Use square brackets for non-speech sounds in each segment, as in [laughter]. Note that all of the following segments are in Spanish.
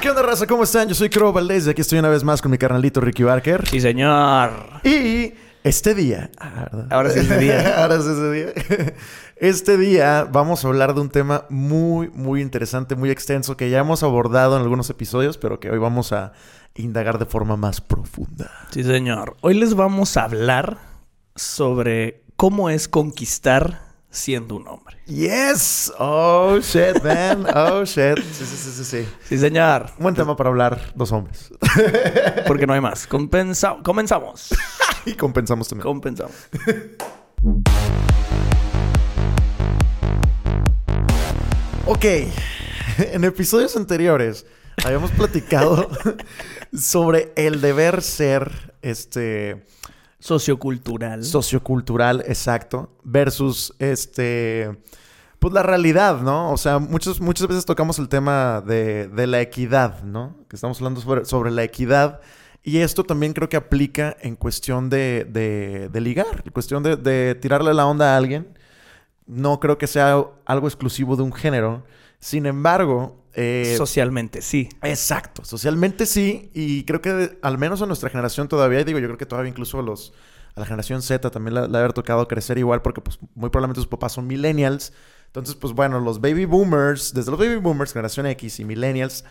¿Qué onda, raza? ¿Cómo están? Yo soy Crow Valdez y aquí estoy una vez más con mi carnalito Ricky Barker. Sí, señor. Y este día... Ah, ¿verdad? Ahora sí es ese día. [laughs] Ahora sí es ese día. Este día vamos a hablar de un tema muy, muy interesante, muy extenso, que ya hemos abordado en algunos episodios, pero que hoy vamos a indagar de forma más profunda. Sí, señor. Hoy les vamos a hablar sobre cómo es conquistar siendo un hombre. Yes. Oh, shit, man. Oh, shit. Sí, sí, sí, sí, sí. Sí, señor. Un buen tema para hablar dos hombres. Porque no hay más. Compensa- comenzamos. [laughs] y compensamos también. Compensamos. Ok, en episodios anteriores habíamos platicado [laughs] sobre el deber ser este Sociocultural. sociocultural exacto versus este pues la realidad, ¿no? O sea, muchos, muchas veces tocamos el tema de, de la equidad, ¿no? Que estamos hablando sobre, sobre la equidad. Y esto también creo que aplica en cuestión de, de, de ligar, en cuestión de, de tirarle la onda a alguien. No creo que sea algo exclusivo de un género. Sin embargo, eh, Socialmente, sí. Exacto, socialmente sí, y creo que de- al menos a nuestra generación todavía, digo, yo creo que todavía incluso a los a la generación Z también le, le ha haber tocado crecer igual porque pues muy probablemente sus papás son millennials. Entonces, pues bueno, los baby boomers, desde los baby boomers, generación X y millennials,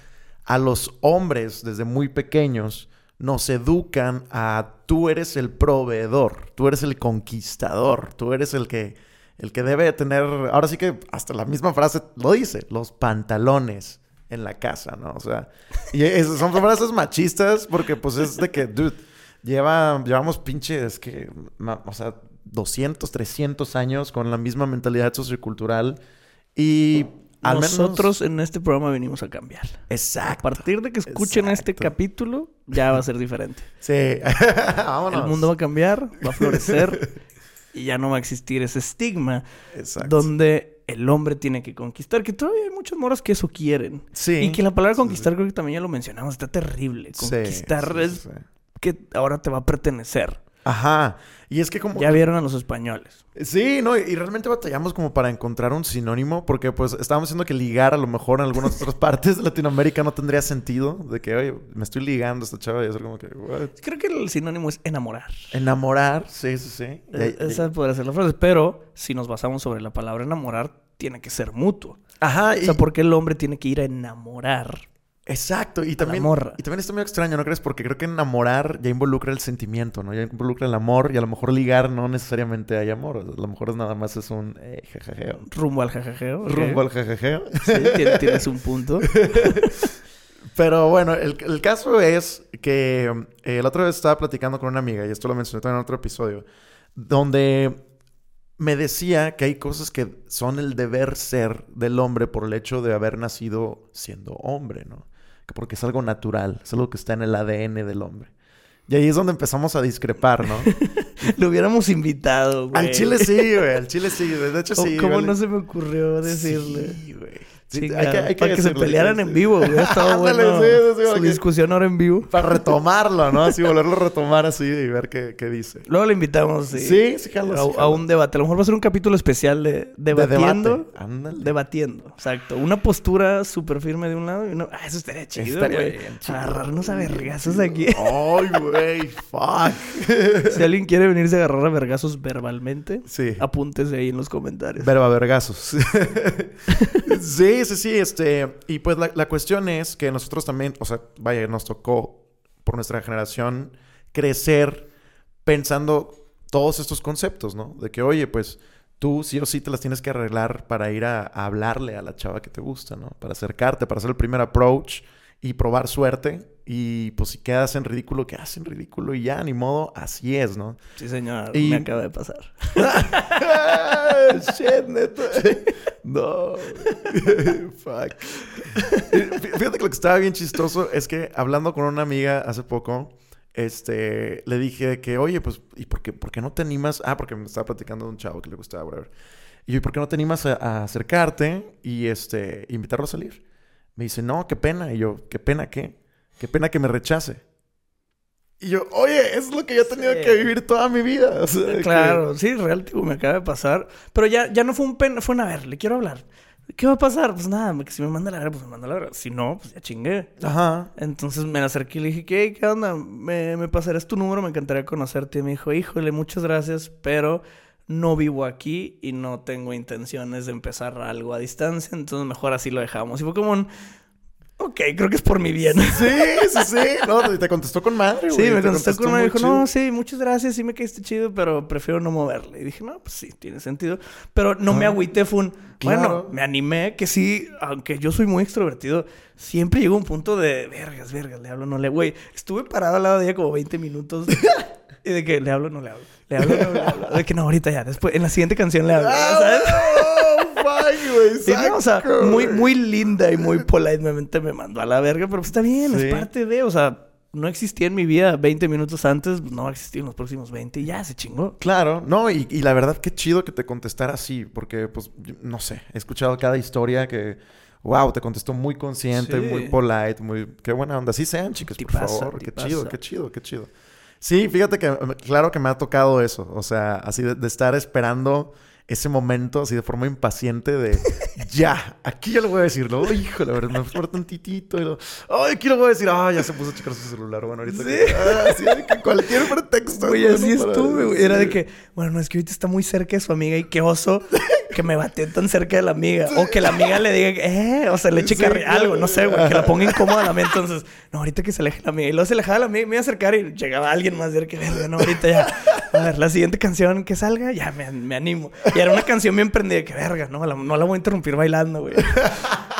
a los hombres desde muy pequeños nos educan a tú eres el proveedor, tú eres el conquistador, tú eres el que el que debe tener, ahora sí que hasta la misma frase lo dice, los pantalones en la casa, ¿no? O sea, y es- son frases machistas porque pues es de que, dude, lleva, llevamos pinches que, ma- o sea, 200, 300 años con la misma mentalidad sociocultural y al menos- Nosotros en este programa venimos a cambiar. A Exacto. partir de que escuchen este capítulo, ya va a ser diferente. Sí. [laughs] Vámonos. El mundo va a cambiar, va a florecer [laughs] y ya no va a existir ese estigma Exacto. donde el hombre tiene que conquistar, que todavía hay muchas moras que eso quieren. Sí. Y que la palabra Sí, conquistar creo que también ya lo mencionamos, está terrible. Conquistar sí, es que ahora te va a pertenecer. Ajá. Y es que como... Ya vieron a los españoles. Sí, no, y realmente batallamos como para encontrar un sinónimo, porque pues estábamos diciendo que ligar a lo mejor en algunas otras [laughs] partes de Latinoamérica no tendría sentido, de que, oye, me estoy ligando a esta chava y hacer como que, what? Creo que el sinónimo es enamorar. Enamorar, sí, sí, sí. Y E- Esa podría ser la frase. Pero si nos basamos sobre la palabra enamorar, tiene que ser mutuo. Ajá. O sea, ¿por qué el hombre tiene que ir a enamorar? Exacto, y también, y también está muy extraño, ¿no crees? Porque creo que enamorar ya involucra el sentimiento, ¿no? Ya involucra el amor y a lo mejor ligar no necesariamente hay amor, a lo mejor es nada más es un eh, jajajeo. Rumbo al jajajeo. Rumbo al jajajeo. Sí, [laughs] tiene- tienes un punto. [laughs] Pero bueno, el, el caso es que eh, la otra vez estaba platicando con una amiga, y esto lo mencioné también en otro episodio, donde me decía que hay cosas que son el deber ser del hombre por el hecho de haber nacido siendo hombre, ¿no? Que porque es algo natural, es algo que está en el ADN del hombre. Y ahí es donde empezamos a discrepar, ¿no? [laughs] Lo hubiéramos invitado, güey. al chile sí, güey, al chile sí, de hecho ¿Cómo, sí. cómo vale. no se me ocurrió decirle? Sí, güey. Sí, Chinga, hay que, hay que para que se pelearan en vivo. Ha estado [laughs] bueno. sí, su discusión ahora en vivo. Para retomarlo, ¿no? Así volverlo a retomar así y ver qué, qué dice. Luego le invitamos, sí. Sí, sí, jalo, a, un debate. A lo mejor va a ser un capítulo especial de De debatiendo. debate. Ándale. Debatiendo, exacto. Una postura súper firme de un lado y una... Ah, eso estaría chido, Estaría güey. bien chido, Agarrarnos a vergazos aquí. Ay, güey, fuck. [laughs] si alguien quiere venirse a agarrar a vergazos verbalmente, Sí. apúntese ahí en los comentarios. Verba vergazos. [laughs] sí, sí, sí, este... Y pues la, cuestión es que nosotros también, o sea, vaya, nos tocó por nuestra generación crecer pensando todos estos conceptos, ¿no? De que, oye, pues tú sí o sí te las tienes que arreglar para ir a hablarle a la chava que te gusta, ¿no? Para acercarte, para hacer el primer approach y probar suerte. Y pues si quedas en ridículo, quedas en ridículo y ya, ni modo, así es, ¿no? Sí, señor. Y- Me acaba de pasar. [laughs] [laughs] Shit, neta. No. [laughs] Fuck. Fíjate que lo que estaba bien chistoso es que hablando con una amiga hace poco, este, le dije que, oye, pues, ¿y por qué, por qué no te animas? Ah, porque me estaba platicando de un chavo que le gustaba, whatever. Y yo, ¿y por qué no te animas a, a acercarte y, este, invitarlo a salir? Me dice, no, qué pena. Y yo, ¿qué pena qué? Qué pena que me rechace. Y yo, oye, es lo que yo he tenido Sí. que vivir toda mi vida. [laughs] O sea, que- Claro, sí, real, tipo, me acaba de pasar. Pero ya, ya no fue un pen, fue un a ver, le quiero hablar. ¿Qué va a pasar? Pues nada, que si me manda la verga, pues me manda la verga. Si no, pues ya chingué. Ajá. Entonces me acerqué y le dije, ¿qué, qué onda? ¿Me, me pasarás tu número? Me encantaría conocerte. Y me dijo, híjole, muchas gracias, pero no vivo aquí y no tengo intenciones de empezar algo a distancia. Entonces mejor así lo dejamos. Y fue como un... Ok, creo que es por mi bien. Sí, sí, sí. No, te contestó con madre, güey. Sí, me Te contestó con madre. Dijo, chido. no, sí, muchas gracias, sí me caíste chido, pero prefiero no moverle. Y dije, no, pues sí, tiene sentido. Pero no me Ah, agüité, fue un... claro. Bueno, me animé, que sí, aunque yo soy muy extrovertido, siempre llegó un punto de, vergas, vergas, le hablo, no le... Güey, estuve parado al lado de ella como 20 minutos. y de que le hablo, no le hablo. Le hablo, no le hablo. De que no, ahorita ya, después, en la siguiente canción le hablo. ¿sabes? ¡Ah, fuck, güey! Sí, no, o sea, muy, muy linda y muy politemente me mandó a la verga, pero pues está bien, Sí. es parte de, o sea, no existía en mi vida 20 minutos antes, no va a existir en los próximos 20 y ya se chingó. Claro, no, y, y la verdad, qué chido que te contestara así, porque, pues, yo- no sé, he escuchado cada historia que, wow, te contestó muy consciente, Sí. muy polite, muy, qué buena onda. Así sean, chicas, por Tipaza, favor, qué tipaza. chido, qué chido, qué chido. Sí, fíjate que, claro que me ha tocado eso, o sea, así de, de estar esperando ese momento, así de forma impaciente de, [laughs] ya, aquí ya lo voy a decir, ¿no? Híjole, a ver, me falta tantitito, y lo, ay, aquí lo voy a decir, ay, ya se puso a checar su celular, bueno, ahorita, Sí. que- ah, sí, de que cualquier pretexto. Güey, así estuve, güey. Era de que, bueno, no es que ahorita está muy cerca de su amiga y qué oso [laughs] que me bate tan cerca de la amiga. O que la amiga le diga, eh, o se le eche Sí, carri- algo, no sé, güey, que la ponga incómoda la amiga. Entonces, no, ahorita que se aleje la amiga. Y luego se alejaba la amiga y me iba a acercar y llegaba alguien más de que, verga, no, ahorita ya. A ver, la siguiente canción que salga, ya me, me animo. Y era una canción bien prendida, que verga, no, la- no la voy a interrumpir bailando, güey.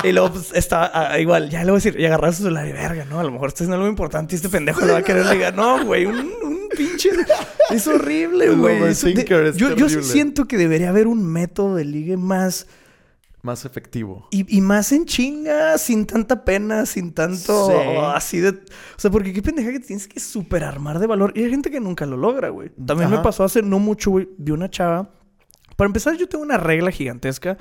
Y luego, pues, estaba ah, igual, ya le voy a decir, y agarraba su celular y verga, no, a lo mejor está haciendo algo importante y este pendejo le va a querer le diga, no, güey, un, un pinche. Es horrible, güey. de- es yo, yo siento que debería haber un método de ligue más. Más efectivo. Y, y más en chinga, sin tanta pena, sin tanto Sí. así de. O sea, porque qué pendeja que tienes que superarmar de valor. Y hay gente que nunca lo logra, güey. También me pasó hace no mucho, güey, de una chava. Para empezar, yo tengo una regla gigantesca.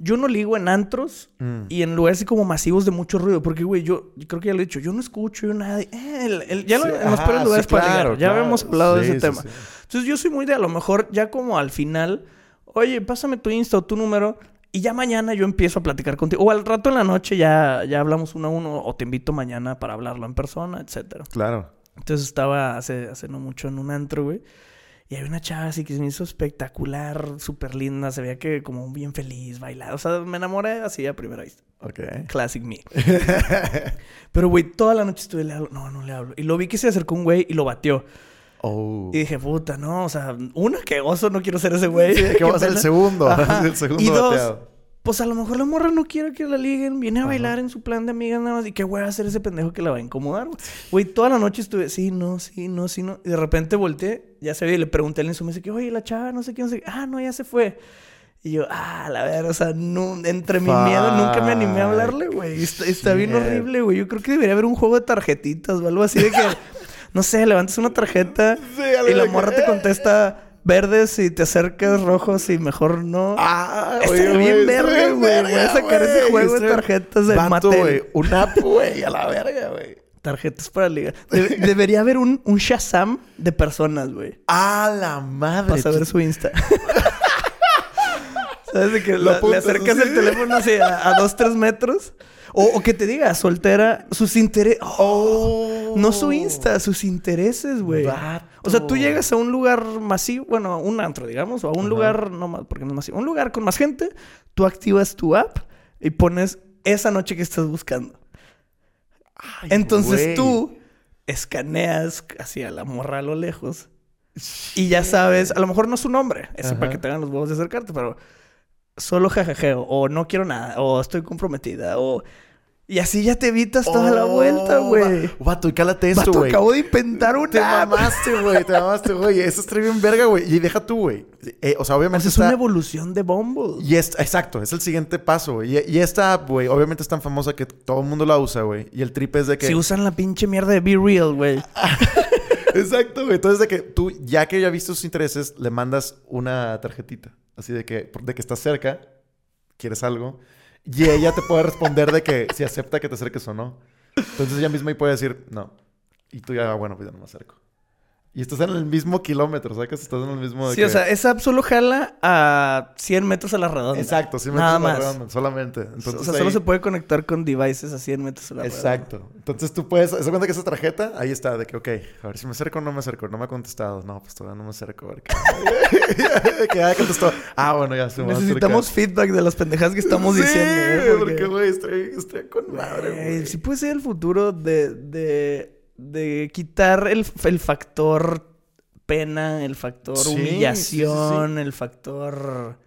Yo no ligo en antros Mm. y en lugares así como masivos de mucho ruido. Porque, güey, yo, yo creo que ya lo he dicho. Yo no escucho yo nada. de- eh, el- el- ya lo- Sí, en los peores lugares sí, para claro, ligar. Ya claro. habíamos hablado de ese tema. Entonces yo soy muy de a lo mejor ya como al final, oye, pásame tu Insta o tu número y ya mañana yo empiezo a platicar contigo. O al rato en la noche ya, ya hablamos uno a uno o te invito mañana para hablarlo en persona, etcétera. Claro. Entonces estaba hace, hace no mucho en un antro, güey. Y había una chava así que se me hizo espectacular, súper linda. Se veía que como bien feliz, bailada. O sea, me enamoré así a primera vista. Ok. Classic me. [laughs] Pero, güey, toda la noche estuve, le hablo. No, no le hablo. Y lo vi que se acercó un güey y lo batió. Oh. Y dije, puta, no, o sea, una, que oso, no quiero ser ese güey. Sí, que [laughs] Qué va a ser el segundo. [laughs] Ajá. el segundo Y dos, bateado. Pues a lo mejor la morra no quiere que la liguen, viene a bailar en su plan de amigas nada más. ¿Y qué güey va a hacer ese pendejo que la va a incomodar? güey? Toda la noche estuve, sí, no, sí, no, sí, no. Y de repente volteé, ya se ve, y le pregunté al insumo, que, oye, la chava, no sé qué, no sé qué. Ah, no, ya se fue. Y yo, ah, la verdad, o sea, no, entre mi miedo nunca me animé a hablarle, güey. Está, está bien horrible, güey. Yo creo que debería haber un juego de tarjetitas o algo así de que, [laughs] no sé, levantas una tarjeta Sí, y la morra te contesta verdes y te acercas rojos y mejor no. Ah, oye, bien estaría güey. Voy a sacar ese güey. juego de tarjetas de Mattel. güey. Un app, güey, a la verga, güey. Tarjetas para ligar. De- debería haber un, un Shazam de personas, güey. A la madre. Para saber su Insta. [laughs] ¿Sabes? De que Lo la- le acercas el teléfono así a, a dos, tres metros. O, o que te diga, soltera, sus intereses. Oh. No su Insta, sus intereses, güey. O sea, tú llegas a un lugar masivo, bueno, a un antro, digamos, o a un Ajá. lugar, no más, porque no es masivo, un lugar con más gente, tú activas tu app y pones esa noche que estás buscando. Ay, Entonces güey. tú escaneas hacia la morra a lo lejos y ya sabes, a lo mejor no es su nombre, es Ajá. para que tengan los huevos de acercarte, pero solo jajajeo, o no quiero nada, o estoy comprometida, o... Y así ya te evitas toda la Oh, vuelta, güey. va- Vato, y cálate esto, güey. acabo de inventar Te una app. mamaste, güey. Te mamaste, güey. Eso está bien verga, güey. Y deja tú, güey. Eh, o sea, obviamente Esa es está... una evolución de Bumble. Y es, exacto, es el siguiente paso, güey. Y, y esta app, güey, obviamente es tan famosa que todo el mundo la usa, güey. Y el trip es de que... Si usan la pinche mierda de Be Real, güey. [laughs] Exacto, güey. Entonces, de que tú, ya que ya viste sus intereses, le mandas una tarjetita. Así de que, de que estás cerca, quieres algo. Y ella te puede responder de que si acepta que te acerques o no. Entonces ella misma ahí puede decir, no. Y tú ya, "Ah, bueno, pues ya no me acerco. Y estás en el mismo kilómetro, ¿sabes? Estás en el mismo... de Sí, o sea, esa solo jala a 100 metros a la redonda. Exacto, sí me Nada entiendo, más. redonda, solamente. Entonces, o sea, solo se puede conectar con devices a 100 metros a la redonda. Exacto. Entonces tú puedes... ¿Se cuenta que esa tarjeta? Ahí está, de que, ok, a ver si me acerco o no me acerco. No me ha contestado. No, pues todavía no me acerco. A ver qué... [laughs] que ya contestó. Ah, bueno, ya se me a acercar. Necesitamos feedback de las pendejadas que estamos Sí, diciendo. ¿eh? porque, güey, estoy, estoy con madre, Güey, güey. sí puede ser el futuro de, de, de quitar el, el factor pena, el factor Sí, sí, sí, humillación, el factor...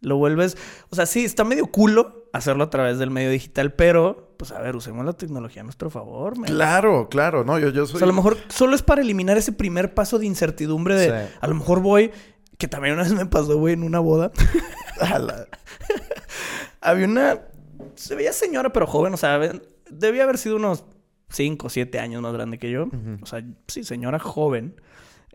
Lo vuelves... O sea, sí, está medio culo hacerlo a través del medio digital, pero, pues a ver, usemos la tecnología a nuestro favor. man. Claro, claro. No, yo, yo soy... O sea, a lo mejor solo es para eliminar ese primer paso de incertidumbre de... A lo mejor voy... Que también una vez me pasó, güey, en una boda. [laughs] Había una. Se veía señora, pero joven. O sea, debía haber sido unos 5 o 7 años más grande que yo. O sea, sí, señora joven.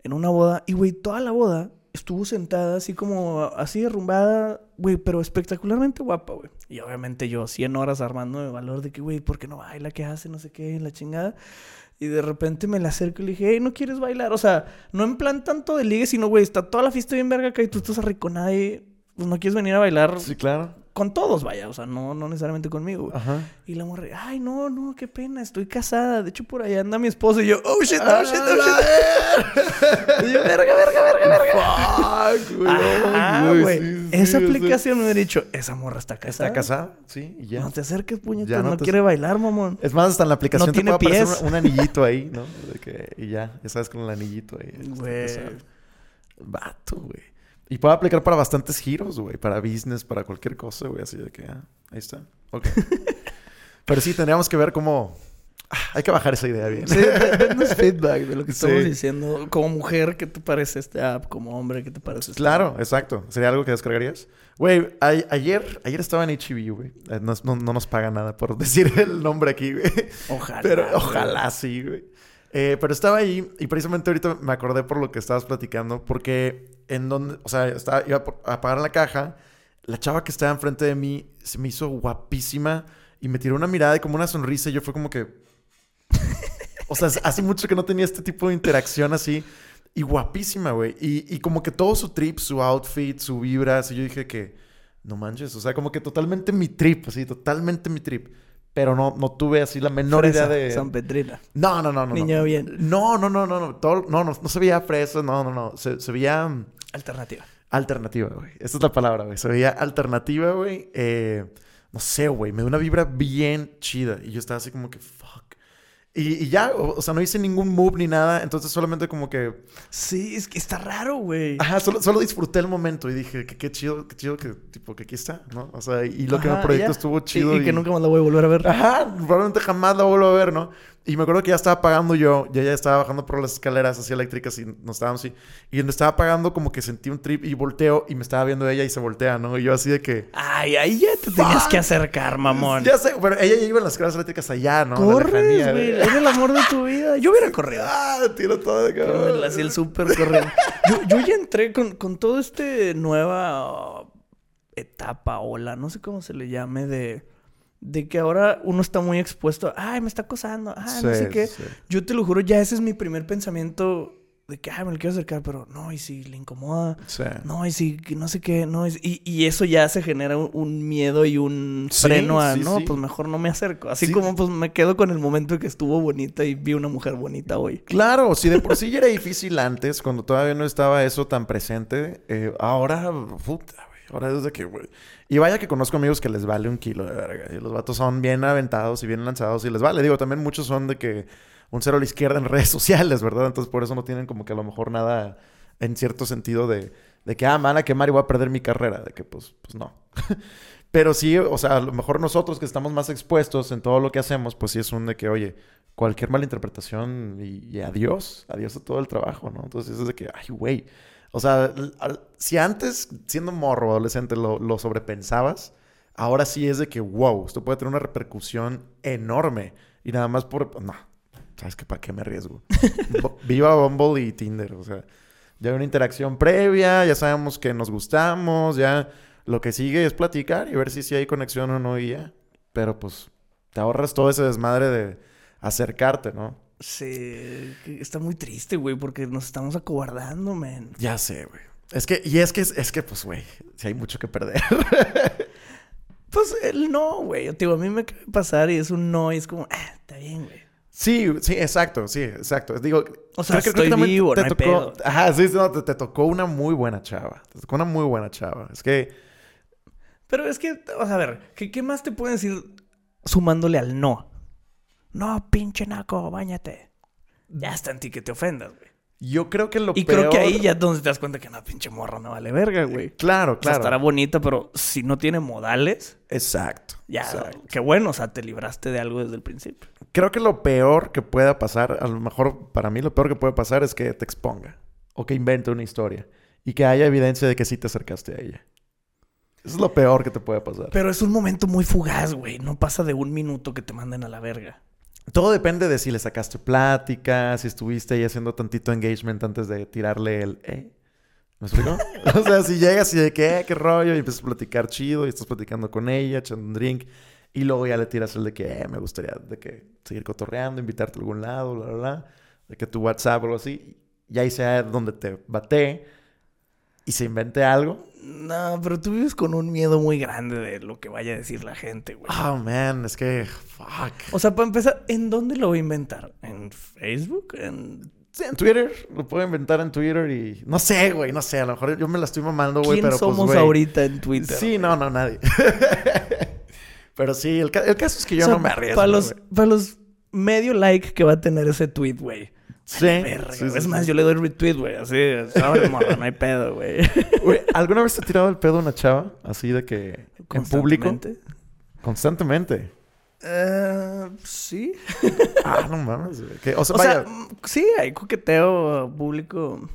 En una boda. Y, güey, toda la boda estuvo sentada así como. Así derrumbada. Güey, pero espectacularmente guapa, güey. Y obviamente yo 100 horas armando de valor de que, güey, ¿por qué no baila? ¿Qué hace? No sé qué, la chingada. Y de repente me la acerco y le dije, hey, ¿no quieres bailar? O sea, no en plan tanto de ligue, sino, güey, está toda la fiesta bien verga acá y tú estás arrinconada y pues no quieres venir a bailar Sí, claro. Con todos, vaya, o sea, no, no necesariamente conmigo. Ajá. Y la morra, ay, no, no, qué pena, estoy casada. De hecho, por allá anda mi esposo. Y yo, oh shit, oh shit, oh shit. Y yo, verga, verga, verga, verga. [laughs] Fuck, güey. Ajá, Ay, güey. sí, sí, Esa aplicación me hubiera dicho, esa morra está casada. ¿Está casada? Sí, y ya. No te acerques, puñetas, no no, te- quiere bailar, mamón. Es más, hasta en la aplicación No te tiene puede aparecer pies. un, un anillito ahí, [laughs] ¿no? De que, y ya, ya sabes con el anillito ahí. Güey. Vato, güey. Y puede aplicar para bastantes giros, güey. Para business, para cualquier cosa, güey. Así de que, ah, ahí está. Ok. [laughs] Pero sí, tendríamos que ver cómo... Ah, hay que bajar esa idea bien. Sí, denos feedback de lo que Sí. estamos diciendo. Como mujer, ¿qué te parece esta app? Como hombre, ¿qué te parece esta Claro, exacto. ¿Sería algo que descargarías? Güey, ayer, ayer estaba en HB, güey. Eh, No, no- no nos paga nada por [laughs] decir el nombre aquí, güey. Ojalá. Pero güey. ojalá sí, güey. Eh, pero estaba ahí y precisamente ahorita me acordé por lo que estabas platicando, porque en donde, o sea, estaba, iba a pagar la caja, la chava que estaba enfrente de mí se me hizo guapísima y me tiró una mirada y como una sonrisa y yo fue como que... O sea, hace mucho que no tenía este tipo de interacción así. Y guapísima, güey. Y, y como que todo su trip, su outfit, su vibra, así yo dije que... No manches, o sea, como que totalmente mi trip, así, totalmente mi trip. Pero no, no tuve así la menor Fresa, idea de... San Petrina. No, no, no, no. Niña no. bien. No, no, no, no, no. Todo- no, no, no se veía fresa, no, no, no. Se, se veía mm, Alternativa. alternativa, güey. Esa es la palabra, güey. Se veía alternativa, güey. Eh, no sé, güey. Me dio una vibra bien chida. Y yo estaba así como que, fuck. Y, y ya, o, o sea, no hice ningún move ni nada. Entonces solamente como que... Sí, es que está raro, güey. Ajá, solo, solo disfruté el momento y dije que qué chido, qué chido que, tipo, que aquí está, ¿no? O sea, y lo que me Ajá, proyectó ya. estuvo Y- chido. Y, que nunca más la voy a volver a ver. Ajá, probablemente jamás la vuelvo a ver, ¿no? Y me acuerdo que ya estaba pagando yo, ya ya estaba bajando por las escaleras así eléctricas y nos estábamos así. Y donde estaba pagando como que sentí un trip y volteo y me estaba viendo ella y se voltea, ¿no? Y yo así de que... Ay, ahí ya te tenías que acercar, mamón. Ya sé, pero ella ya iba en las escaleras eléctricas allá, ¿no? Corres, güey. Era el amor de tu vida. Yo hubiera corrido. Ah, tiro todo de cabrón. hacía el súper corriendo. Yo, yo ya entré con, con todo este nueva etapa, ola, no sé cómo se le llame, de, de que ahora uno está muy expuesto. Ay, me está acosando. Ay, no sé qué. sí. Yo te lo juro, ya ese es mi primer pensamiento de que, ay, me lo quiero acercar, pero no, y si le incomoda. Sí. No, y si no sé qué, no, y, y- eso ya se genera un, un miedo y un freno a, no, pues mejor no me acerco. Así Sí. como pues me quedo con el momento que estuvo bonita y vi una mujer bonita hoy. Claro, si de por sí ya era difícil antes, cuando todavía no estaba eso tan presente, eh, ahora, puta, ahora desde que, güey. Y vaya que conozco amigos que les vale un kilo de verga. Y los vatos son bien aventados y bien lanzados y les vale. Digo, también muchos son de que un cero a la izquierda en [laughs] redes sociales, ¿verdad? Entonces por eso no tienen como que a lo mejor nada en cierto sentido de, de que, ah, me van a quemar y voy a perder mi carrera. De que, pues, pues no. [laughs] Pero sí, o sea, a lo mejor nosotros que estamos más expuestos en todo lo que hacemos, pues sí es un de que, oye, cualquier malinterpretación y, y adiós, adiós a todo el trabajo, ¿no? Entonces es de que, ay, güey. O sea, si antes, siendo morro adolescente, lo, lo sobrepensabas, ahora sí es de que, wow, esto puede tener una repercusión enorme. Y nada más por... No, ¿sabes qué? ¿Para qué me arriesgo? [laughs] Viva Bumble y Tinder, o sea, ya hay una interacción previa, ya sabemos que nos gustamos, ya lo que sigue es platicar y ver si sí hay conexión o no y ya. Pero pues te ahorras todo ese desmadre de acercarte, ¿no? Sí, que está muy triste, güey, porque nos estamos acobardando, man. Ya sé, güey. Es que, y es que, es que, pues, güey, si hay mucho que perder. [laughs] Pues el no, güey. Digo, a mí me acaba de pasar y es un no y es como, ah, está bien, güey. Sí, sí, exacto, sí, exacto. Digo, O sea, creo que- creo estoy que también vivo, te no hay tocó, pedo. ajá, sí, sí, no, te, te tocó una muy buena chava. Te tocó una muy buena chava. Es que, Pero es que, o sea, a ver, ¿qué, qué más te pueden decir sumándole al no? No, pinche naco, bañate. Ya está en ti que te ofendas, güey. yo creo que lo Y peor... creo que ahí ya es donde te das cuenta que no, pinche morra no vale verga, güey. Claro, O sea, claro. estará bonita, pero si no tiene modales, Exacto. ya, exacto. qué bueno, o sea, te libraste de algo desde el principio. Creo que lo peor que pueda pasar, a lo mejor para mí lo peor que puede pasar es que te exponga o que invente una historia y que haya evidencia de que sí te acercaste a ella. Eso es lo peor que te puede pasar. Pero es un momento muy fugaz, güey. No pasa de un minuto que te manden a la verga. Todo depende de si le sacaste plática, si estuviste ahí haciendo tantito engagement antes de tirarle el eh. ¿Me explico? [laughs] [laughs] o sea, si llegas y de que, eh, qué rollo, y empiezas a platicar chido, y estás platicando con ella, echando un drink, y luego ya le tiras el de que, eh, me gustaría de que seguir cotorreando, invitarte a algún lado, bla, bla, bla, de que tu WhatsApp o algo así, y ahí sea donde te bate y se invente algo. No, pero tú vives con un miedo muy grande de lo que vaya a decir la gente, güey. Oh, man, es que, fuck. O sea, para empezar, ¿en dónde lo voy a inventar? ¿En Facebook? ¿En... Sí, en Twitter, lo puedo inventar en Twitter y... No sé, güey, no sé, a lo mejor yo me la estoy mamando, güey, ¿Quién pero somos pues, güey... ahorita en Twitter? Sí, no, no, nadie. [laughs] pero sí, el, ca- el caso es que yo O sea, no me arriesgo, Para los, güey. para los medio like que va a tener ese tweet, güey. Sí, Verga, sí, güey. sí, es más, yo le doy retweet, güey. Así, sobre morra, no hay pedo, güey. [laughs] Güey, ¿alguna vez te ha tirado el pedo una chava? Así de que... En público. Constantemente. Eh, sí. Ah, no mames, güey. O sea, O vaya... sea, mm, sí, hay coqueteo público.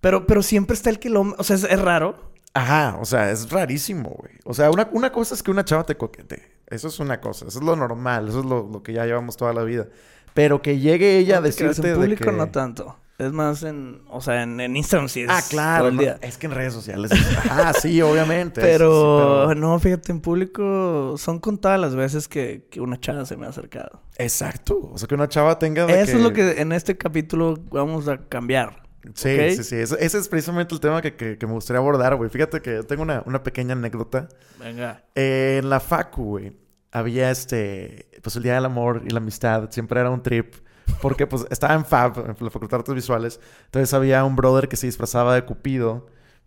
Pero, pero siempre está el que lo... O sea, es, es raro. Ajá, o sea, es rarísimo, güey. O sea, una, una cosa es que una chava te coquetee. Eso es una cosa. Eso es lo normal. Eso es lo, lo que ya llevamos toda la vida. Pero que llegue ella a No decirte En de público que... no tanto. Es más en... O sea, en, en Instagram sí es Ah, claro. todo el no, día. Es que en redes sociales. Ah, sí, obviamente. Pero, Sí, sí, no, fíjate, en público son contadas las veces que, que una chava se me ha acercado. Exacto. O sea, que una chava tenga. Eso es lo que en este capítulo vamos a cambiar. Sí, sí, sí. Ese, ese es precisamente el tema que, que- que me gustaría abordar, güey. Fíjate que tengo una, una pequeña anécdota. Venga. Eh, en la Facu, güey, había este. Pues el Día del Amor y la Amistad. Siempre era un trip. Porque, pues, estaba en FAB, en la Facultad de Artes Visuales. Entonces había un brother que se disfrazaba de Cupido.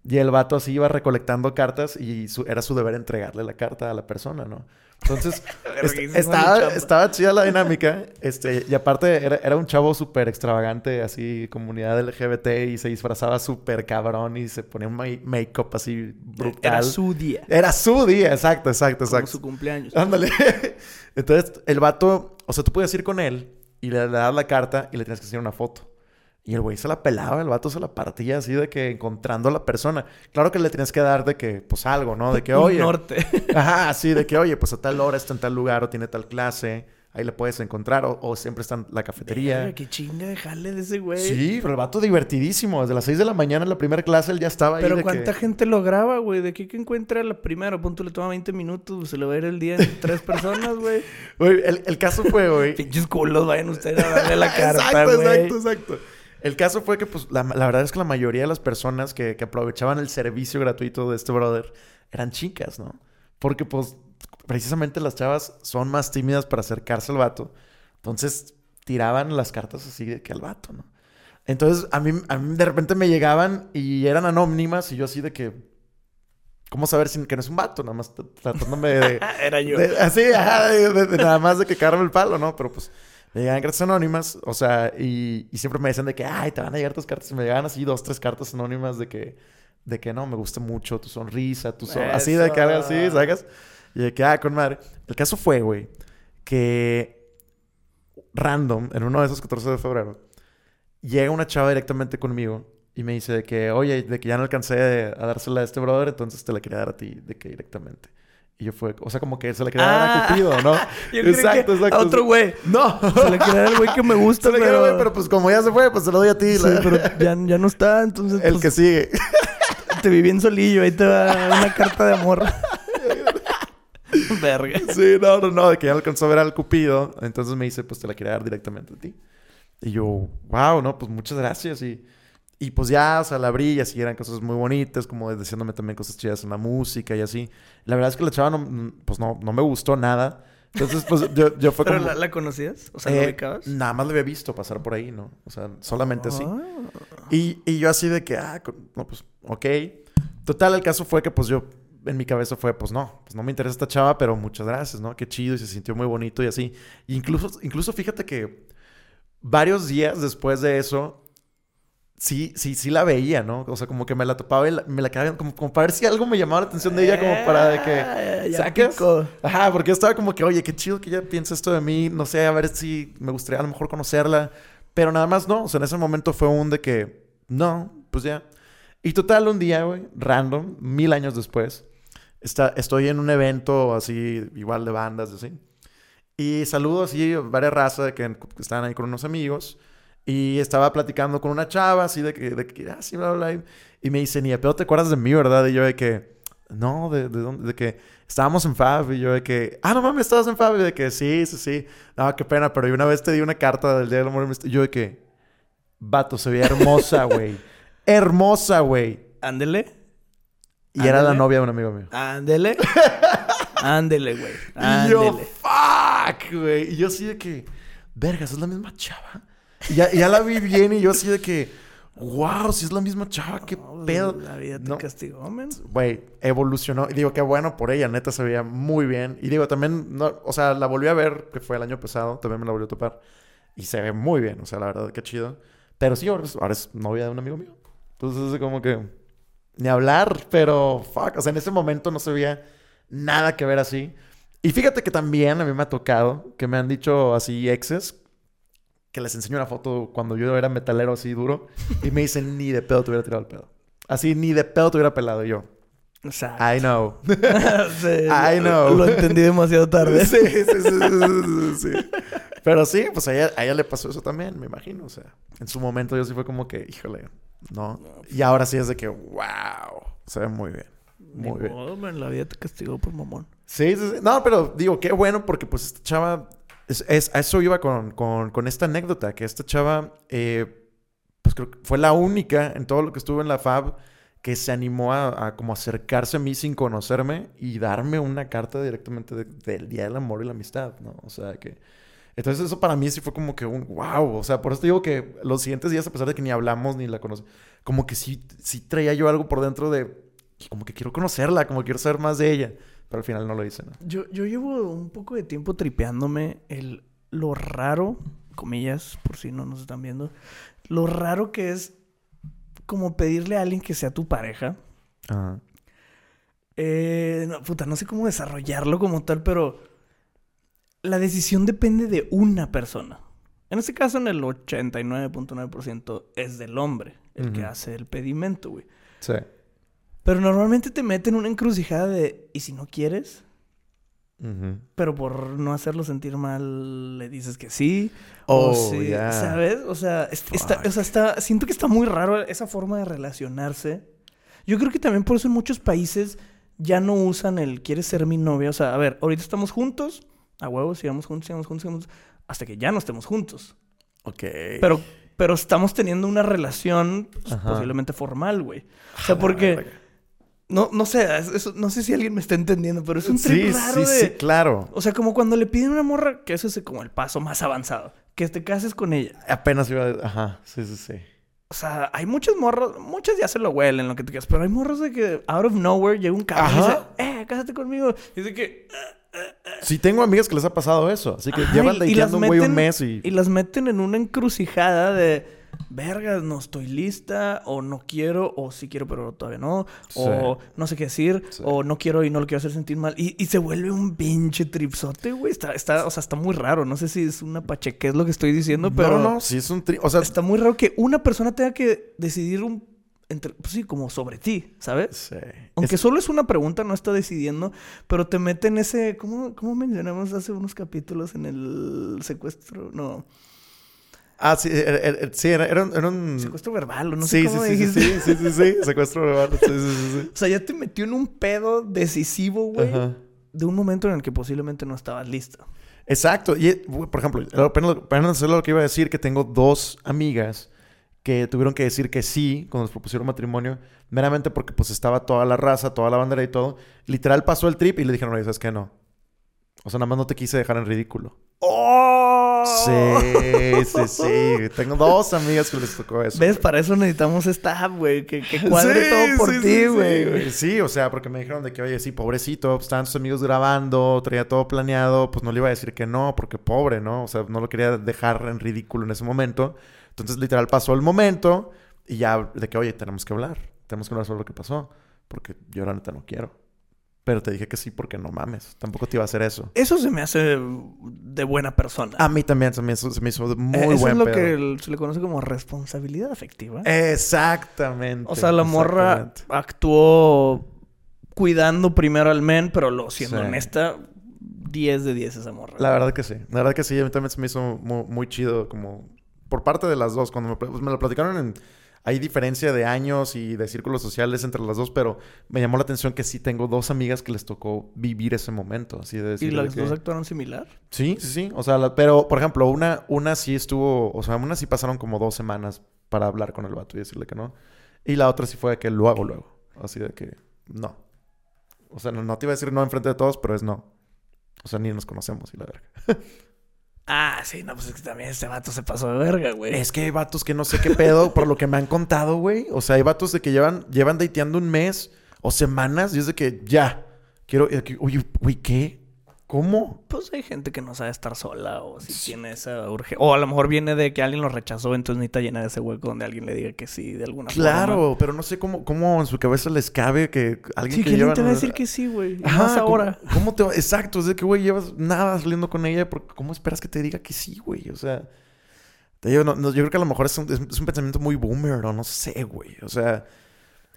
Y el vato así iba recolectando cartas y su- era su deber entregarle la carta a la persona, ¿no? Entonces, [laughs] est- estaba, estaba chida la dinámica. Este, y aparte, era, era un chavo súper extravagante, así, comunidad LGBT, y se disfrazaba súper cabrón y se ponía un ma- make-up así brutal. Era su día. Era su día, exacto, exacto, Como exacto. su cumpleaños. Ándale. [laughs] Entonces, el vato, o sea, tú puedes ir con él y le, le das la carta y le tienes que hacer una foto. Y el güey se la pelaba, el vato se la partía así de que encontrando a la persona. Claro que le tienes que dar de que, pues algo, ¿no? De que, oye. norte. [laughs] Ajá, sí, de que, oye, pues a tal hora está en tal lugar o tiene tal clase. Ahí le puedes encontrar. O, o siempre está en la cafetería. Qué chinga de jale de ese güey. Sí, pero el vato divertidísimo. Desde las 6 de la mañana en la primera clase él ya estaba ahí. Pero de ¿cuánta que... gente lo graba, güey? ¿De qué que encuentra la primera? Punto le toma 20 minutos, pues, se le va a ir el día en tres personas, güey. [laughs] Güey, el, el caso fue, güey. [laughs] Pinches culos, vayan ustedes a darle la carta, exacto, exacto, exacto. El caso fue que, pues, la, la verdad es que la mayoría de las personas que, que aprovechaban el servicio gratuito de este brother eran chicas, ¿no? Porque, pues, precisamente las chavas son más tímidas para acercarse al vato. Entonces, tiraban las cartas así de que al vato, ¿no? Entonces, a mí, a mí de repente me llegaban y eran anónimas y yo así de que... ¿Cómo saber si, que no es un vato? Nada más tratándome de... [laughs] Era yo. de- así, ajá, de- nada más de que cagarme el palo, ¿no? Pero pues me llegaban cartas anónimas, o sea, y, y siempre me decían de que, ay, te van a llegar tus cartas. Y me llegaban así dos, tres cartas anónimas de que, de que no, me gusta mucho tu sonrisa, tu son... Así de que algo así, ¿sacas? Y de que, ah, con madre. El caso fue, güey, que random, en uno de esos 14 de febrero, llega una chava directamente conmigo y me dice de que, oye, de que ya no alcancé a dársela a este brother, entonces te la quería dar a ti, de que directamente. Y yo fue, o sea, como que se la quería dar a Ah. Cupido, ¿no? [laughs] Creí que A otro güey. No. Se le quiere dar al güey que me gusta, Se quiero, pero... güey, pero pues como ya se fue, pues se lo doy a ti. Sí, la- pero ya, ya no está, entonces El pues, que sigue. te vi bien solillo. Ahí te va una carta de amor. Verga. Sí, no, no, no, de que ya alcanzó a ver al Cupido. Entonces me dice, pues te la quería dar directamente a ti. Y yo, wow, no, pues muchas gracias. Y, y pues ya, o sea, la abrí y así eran cosas muy bonitas, como diciéndome también cosas chidas en la música y así. La verdad es que la chava no, pues no, no me gustó nada. Entonces, pues yo, yo fue [laughs] ¿Pero como... la, la conocías? O sea, Eh, ¿la ubicabas? Nada más la había visto pasar por ahí, ¿no? O sea, solamente así. Ah. Y, y yo así de que, ah, no, pues, ok. Total, el caso fue que, pues, yo, en mi cabeza fue, pues, no, pues, no me interesa esta chava, pero muchas gracias, ¿no? Qué chido y se sintió muy bonito y así. Y incluso, incluso fíjate que varios días después de eso, sí, sí, sí la veía, ¿no? O sea, como que me la topaba y la- me la quedaba como, como para ver si algo me llamaba la atención de ella, como para de que... Ah, picó. Ajá, porque yo estaba como que, oye, qué chido que ella piensa esto de mí. No sé, a ver si me gustaría a lo mejor conocerla. Pero nada más no. O sea, en ese momento fue un de que, no, pues ya. Y total, un día, güey, random, mil años después, está, estoy en un evento así, igual de bandas, así. Y saludo así varias razas de que estaban ahí con unos amigos. Y estaba platicando con una chava así de que, de que ah, sí, bla, bla, bla. Y me dice, ni de pedo te acuerdas de mí, ¿verdad? Y yo de que, no, de, de dónde, de que estábamos en Fab. Y yo de que, ah, no mames, estabas en Fab. Y de que, sí, sí, sí. No, qué pena, pero yo una vez te di una carta del Día del Amor. y Amistad". Y yo de que, vato, se veía hermosa, [laughs] güey. hermosa, güey. Ándele. Y era la novia de un amigo mío. Ándele. [laughs] Ándele, güey. Y yo, fuck, güey. Y yo así de que, vergas, es la misma chava. Ya, ya la vi bien y yo así de que, wow, si es la misma chava, qué pedo. La vida te No. castigó, men. Güey, evolucionó. Y digo, qué bueno por ella, neta, se veía muy bien. Y digo, también, no, o sea, la volví a ver, que fue el año pasado, también me la volvió a topar. Y se ve muy bien, o sea, la verdad, qué chido. Pero sí, ahora es, ahora es novia de un amigo mío. Entonces, es como que, ni hablar, pero, fuck, o sea, en ese momento no se veía nada que ver así. Y fíjate que también a mí me ha tocado, que me han dicho así exes, que les enseño una foto cuando yo era metalero así duro, y me dicen, ni de pedo te hubiera tirado el pedo. Así, ni de pedo te hubiera pelado. Y yo, O sea, I know. [laughs] sí, [laughs] I know. Lo entendí demasiado tarde. sí, sí, sí, sí. Pero sí, pues a ella, a ella le pasó eso también, me imagino. O sea, en su momento yo sí fue como que, híjole, no. Y ahora sí es de que, wow, se ve muy bien. Ni Muy bien. modo, men, la vida te castigó por mamón. Sí, sí, sí. No, pero digo, qué bueno porque pues esta chava, es, es- a eso iba con, con, esta anécdota, que esta chava, eh, pues creo fue la única en todo lo que estuvo en la FAB que se animó a, como acercarse a mí sin conocerme y darme una carta directamente de- del Día del Amor y la Amistad, ¿no? O sea, que... Entonces eso para mí sí fue como que un wow, o sea, por eso digo que los siguientes días, a pesar de que ni hablamos ni la conocí, como que sí, sí traía yo algo por dentro de, como que quiero conocerla, como quiero saber más de ella, pero al final no lo hice, ¿no? Yo, yo llevo un poco de tiempo tripeándome el, lo raro, comillas, por si no nos están viendo, lo raro que es como pedirle a alguien que sea tu pareja. Ajá. Eh, no, puta, no sé cómo desarrollarlo como tal, pero la decisión depende de una persona. En este caso, en el 89.9% es del hombre el que hace el pedimento, güey. Sí. Pero normalmente te meten en una encrucijada de, ¿y si no quieres? Pero por no hacerlo sentir mal, le dices que sí. Oh, o sí. ¿sabes? O sea, es- está, o sea, está, siento que está muy raro esa forma de relacionarse. Yo creo que también por eso en muchos países ya no usan el ¿quieres ser mi novia? O sea, a ver, ahorita estamos juntos, a huevo, sigamos juntos, sigamos juntos, sigamos hasta que ya no estemos juntos. Ok. Pero, pero estamos teniendo una relación pues, posiblemente formal, güey. O sea, porque... No, no sé, es- es- no sé si alguien me está entendiendo, pero es un trip Sí, raro sí, de... sí, claro. O sea, como cuando le piden a una morra, que eso es como el paso más avanzado, que te cases con ella. Apenas iba a... Ajá, sí, sí, sí. O sea, hay muchos morros, muchas ya se lo huelen, lo que te quieras, pero hay morros de que out of nowhere llega un cabrón y dice, eh, cásate conmigo. Y dice que... Sí, tengo amigas que les ha pasado eso. Así que Ajá, llevan y- un güey un mes y... Y las meten en una encrucijada de, vergas, no estoy lista, o no quiero, o sí quiero, pero todavía no, o no sé qué decir, Sí. o no quiero y no lo quiero hacer sentir mal. Y, y se vuelve un pinche tripsote, güey. Está, está, o sea, está muy raro. No sé si es una pachequez lo que estoy diciendo, pero... No, no, sí es un... tri- O sea, Está muy raro que una persona tenga que decidir un... Entre, pues sí, como sobre ti, ¿sabes? sí. Aunque Es- solo es una pregunta, no está decidiendo, pero te mete en ese... ¿Cómo, cómo mencionamos hace unos capítulos en el secuestro? No, Ah, sí, era, era- sí, era, era un... era un- secuestro verbal, o no sé sí, cómo sí, sí, sí, dijiste. sí, sí, sí, sí, secuestro verbal. [laughs] O sea, ya te metió en un pedo decisivo, güey, Ajá. de un momento en el que posiblemente no estabas lista. Exacto. Y, por ejemplo, apenas, lo que iba a decir, que tengo dos amigas que tuvieron que decir que sí cuando les propusieron matrimonio, meramente porque pues estaba toda la raza, toda la bandera y todo. Literal pasó el trip y le dijeron, oye, ¿sabes qué? No. O sea, nada más no te quise dejar en ridículo. ¡Oh! Sí, sí, sí. [laughs] Tengo dos amigas que les tocó eso. ¿Ves? Para eso necesitamos staff, güey. Que, que cuadre Sí, todo por sí, ti, sí, güey. sí. Sí, o sea, porque me dijeron de que, oye, sí, pobrecito, pues, estaban sus amigos grabando, traía todo planeado, pues no le iba a decir que no, porque pobre, ¿no? O sea, no lo quería dejar en ridículo en ese momento. Entonces, literal, pasó el momento y ya de que, oye, tenemos que hablar, tenemos que hablar sobre lo que pasó, porque yo la neta no quiero. Pero te dije que sí porque no mames, tampoco te iba a hacer eso. Eso se me hace de buena persona. A mí también se me hizo, se me hizo muy Eh, Eso buen es lo pedo. que se le conoce como responsabilidad afectiva. Exactamente. o sea, la morra actuó cuidando primero al men, pero lo siendo Sí. honesta, 10 de 10 esa morra. La verdad que sí. La verdad que sí. A mí también se me hizo muy, muy chido como... Por parte de las dos. Cuando me, pues, me lo platicaron en... Hay diferencia de años y de círculos sociales entre las dos, pero me llamó la atención que sí tengo dos amigas que les tocó vivir ese momento. Así de ¿Y las dos actuaron similar? Sí, sí, sí. O sea, la- pero, por ejemplo, una, una sí estuvo... O sea, una sí pasaron como dos semanas para hablar con el vato y decirle que no. Y la otra sí fue de que lo hago luego. Así de que no. O sea, no, no te iba a decir no enfrente de todos, pero es no. O sea, ni nos conocemos y la verga. [laughs] Ah, sí, no, pues es que también este vato se pasó de verga, güey. Es que hay vatos que no sé qué pedo, por lo que me han contado, güey. O sea, hay vatos de que llevan, llevan dateando un mes o semanas y es de que ya. Quiero. Oye, güey, ¿qué? ¿Cómo? Pues hay gente que no sabe estar sola o si tiene esa urgencia. O a lo mejor viene de que alguien lo rechazó, entonces necesita llenar ese hueco donde alguien le diga que sí de alguna forma. Claro, pero no sé cómo, cómo en su cabeza les cabe que alguien Sí, que que llevan... te va a decir que sí, güey. Más ¿cómo- ahora. ¿Cómo, te va? Exacto, es de que, güey, llevas nada saliendo con ella, porque ¿cómo esperas que te diga que sí, güey? O sea, te digo, no- no, yo creo que a lo mejor es un, es un pensamiento muy boomer, o no sé, güey. O sea,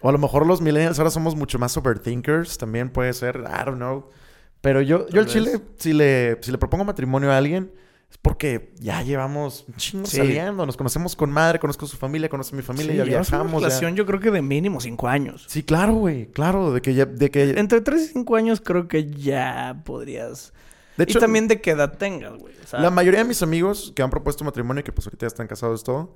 o a lo mejor los millennials ahora somos mucho más overthinkers, también puede ser, I don't know. Pero yo, yo al chile, si le, si le propongo matrimonio a alguien, es porque ya llevamos un chingo Sí. saliendo, nos conocemos con madre, conozco su familia, conozco mi familia, Sí, ya una viajamos. ya- relación yo creo que de mínimo cinco años. Sí, claro, güey, claro, de que ya, de que... Entre 3 y 5 años creo que ya podrías... De hecho, y también de qué edad tengas, güey. O sea, La mayoría de mis amigos que han propuesto matrimonio y que pues ahorita ya están casados todo,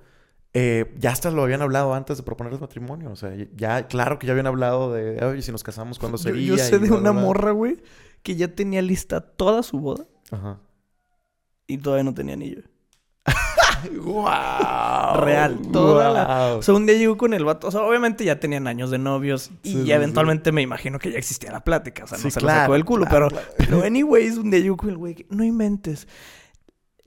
eh, ya hasta lo habían hablado antes de proponerles matrimonio. O sea, ya, claro que ya habían hablado de, oye, si nos casamos, ¿cuándo yo, sería? yo sé Y de bla, una bla, bla. morra, güey, que ya tenía lista toda su boda Ajá. y todavía no tenía anillo. ¡Wow! Real, toda la-. O sea, un día llegó con el vato. O sea, obviamente ya tenían años de novios. Y Sí, sí, ya eventualmente me imagino que ya existía la plática. O sea, no Sí, se lo claro, sacó del culo. claro, pero, claro. pero, anyways, un día llegó con el güey. No inventes.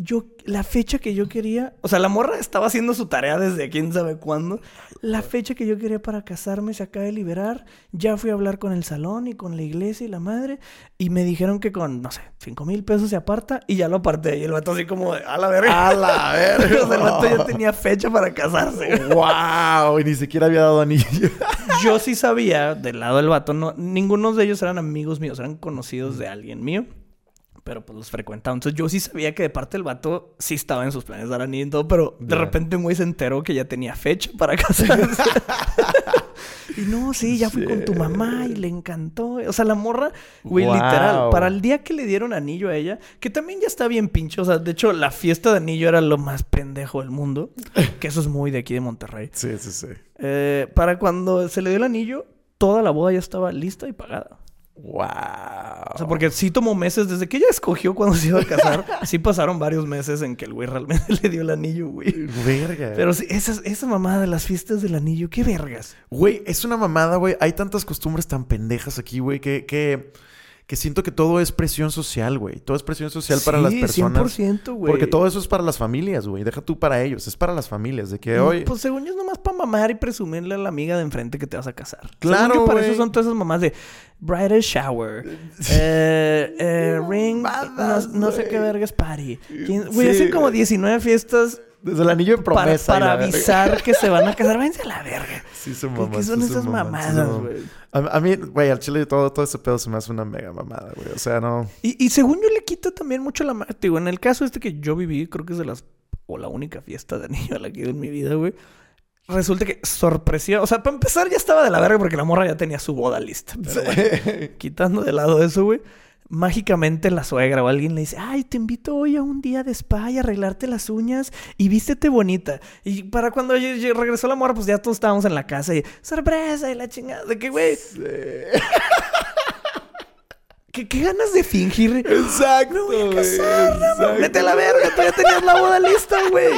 Yo, la fecha que yo quería. O sea, la morra estaba haciendo su tarea desde quién sabe cuándo. La fecha que yo quería para casarme se acaba de liberar. Ya fui a hablar con el salón y con la iglesia y la madre. Y me dijeron que con, no sé, cinco mil pesos se aparta. Y ya lo aparté. Y el vato así como de, a la verga. ¡A la verga! [laughs] O sea, el vato ya tenía fecha para casarse. ¡Wow! Y ni siquiera había dado anillo. [laughs] Yo sí sabía del lado del vato, no, ninguno de ellos eran amigos míos, eran conocidos de alguien mío. Pero pues los frecuentaba. Entonces yo sí sabía que de parte del vato sí estaba en sus planes dar anillo y todo, pero de repente muy se enteró que ya tenía fecha para [laughs] casarse. y no, sí, ya fui con tu mamá y le encantó. O sea, la morra, güey, Wow. literal, para el día que le dieron anillo a ella, que también ya está bien pinche. O sea, de hecho, la fiesta de anillo era lo más pendejo del mundo. Que eso es muy de aquí de Monterrey. Sí, sí, sí. Eh, para cuando se le dio el anillo, toda la boda ya estaba lista y pagada. ¡Wow! O sea, porque sí tomó meses desde que ella escogió cuando se iba a casar. [laughs] sí pasaron varios meses en que el güey realmente [laughs] le dio el anillo, güey. Verga. Pero sí, esa, esa mamada de las fiestas del anillo, qué vergas. Güey, es una mamada, güey. Hay tantas costumbres tan pendejas aquí, güey, que, que, que siento que todo es presión social, güey. Todo es presión social para las Sí, personas. 100%, güey. Porque todo eso es para las familias, güey. Deja tú para ellos. Es para las familias. De que hoy. Pues según yo es nomás para mamar y presumirle a la amiga de enfrente que te vas a casar. Claro, Según yo, para eso son todas esas mamás de bridal shower, [laughs] eh, eh, ring, no, Mamadas, no sé qué vergas party. ¿Quién- Güey, Sí, hacen como güey. 19 fiestas Desde el anillo de para, promesa. para verga. avisar que se van a casar. Váyanse a la verga. Sí, ¿Qué, maman, qué son esas mamadas, güey? A, a mí, güey, al chile todo, todo ese pedo se me hace una mega mamada, güey. O sea, no. Y, y según yo le quita también mucho la... ma- te Digo, en el caso este que yo viví, creo que es de las... O la única fiesta de anillo a la que he ido en mi vida, güey. Resulta que sorpresiva... O sea, para empezar ya estaba de la verga porque la morra ya tenía su boda lista. Pero bueno, quitando de lado eso, güey. mágicamente la suegra o alguien le dice, ay, te invito hoy a un día de spa y arreglarte las uñas y vístete bonita. Y para cuando yo- yo regresó la morra, pues ya todos estábamos en la casa y sorpresa y la chingada. De que, güey, [laughs] ¿qué, qué ganas de fingir? Exacto. Me voy a casar, no mames. Vete a la verga, tú ya tenías la boda lista, güey.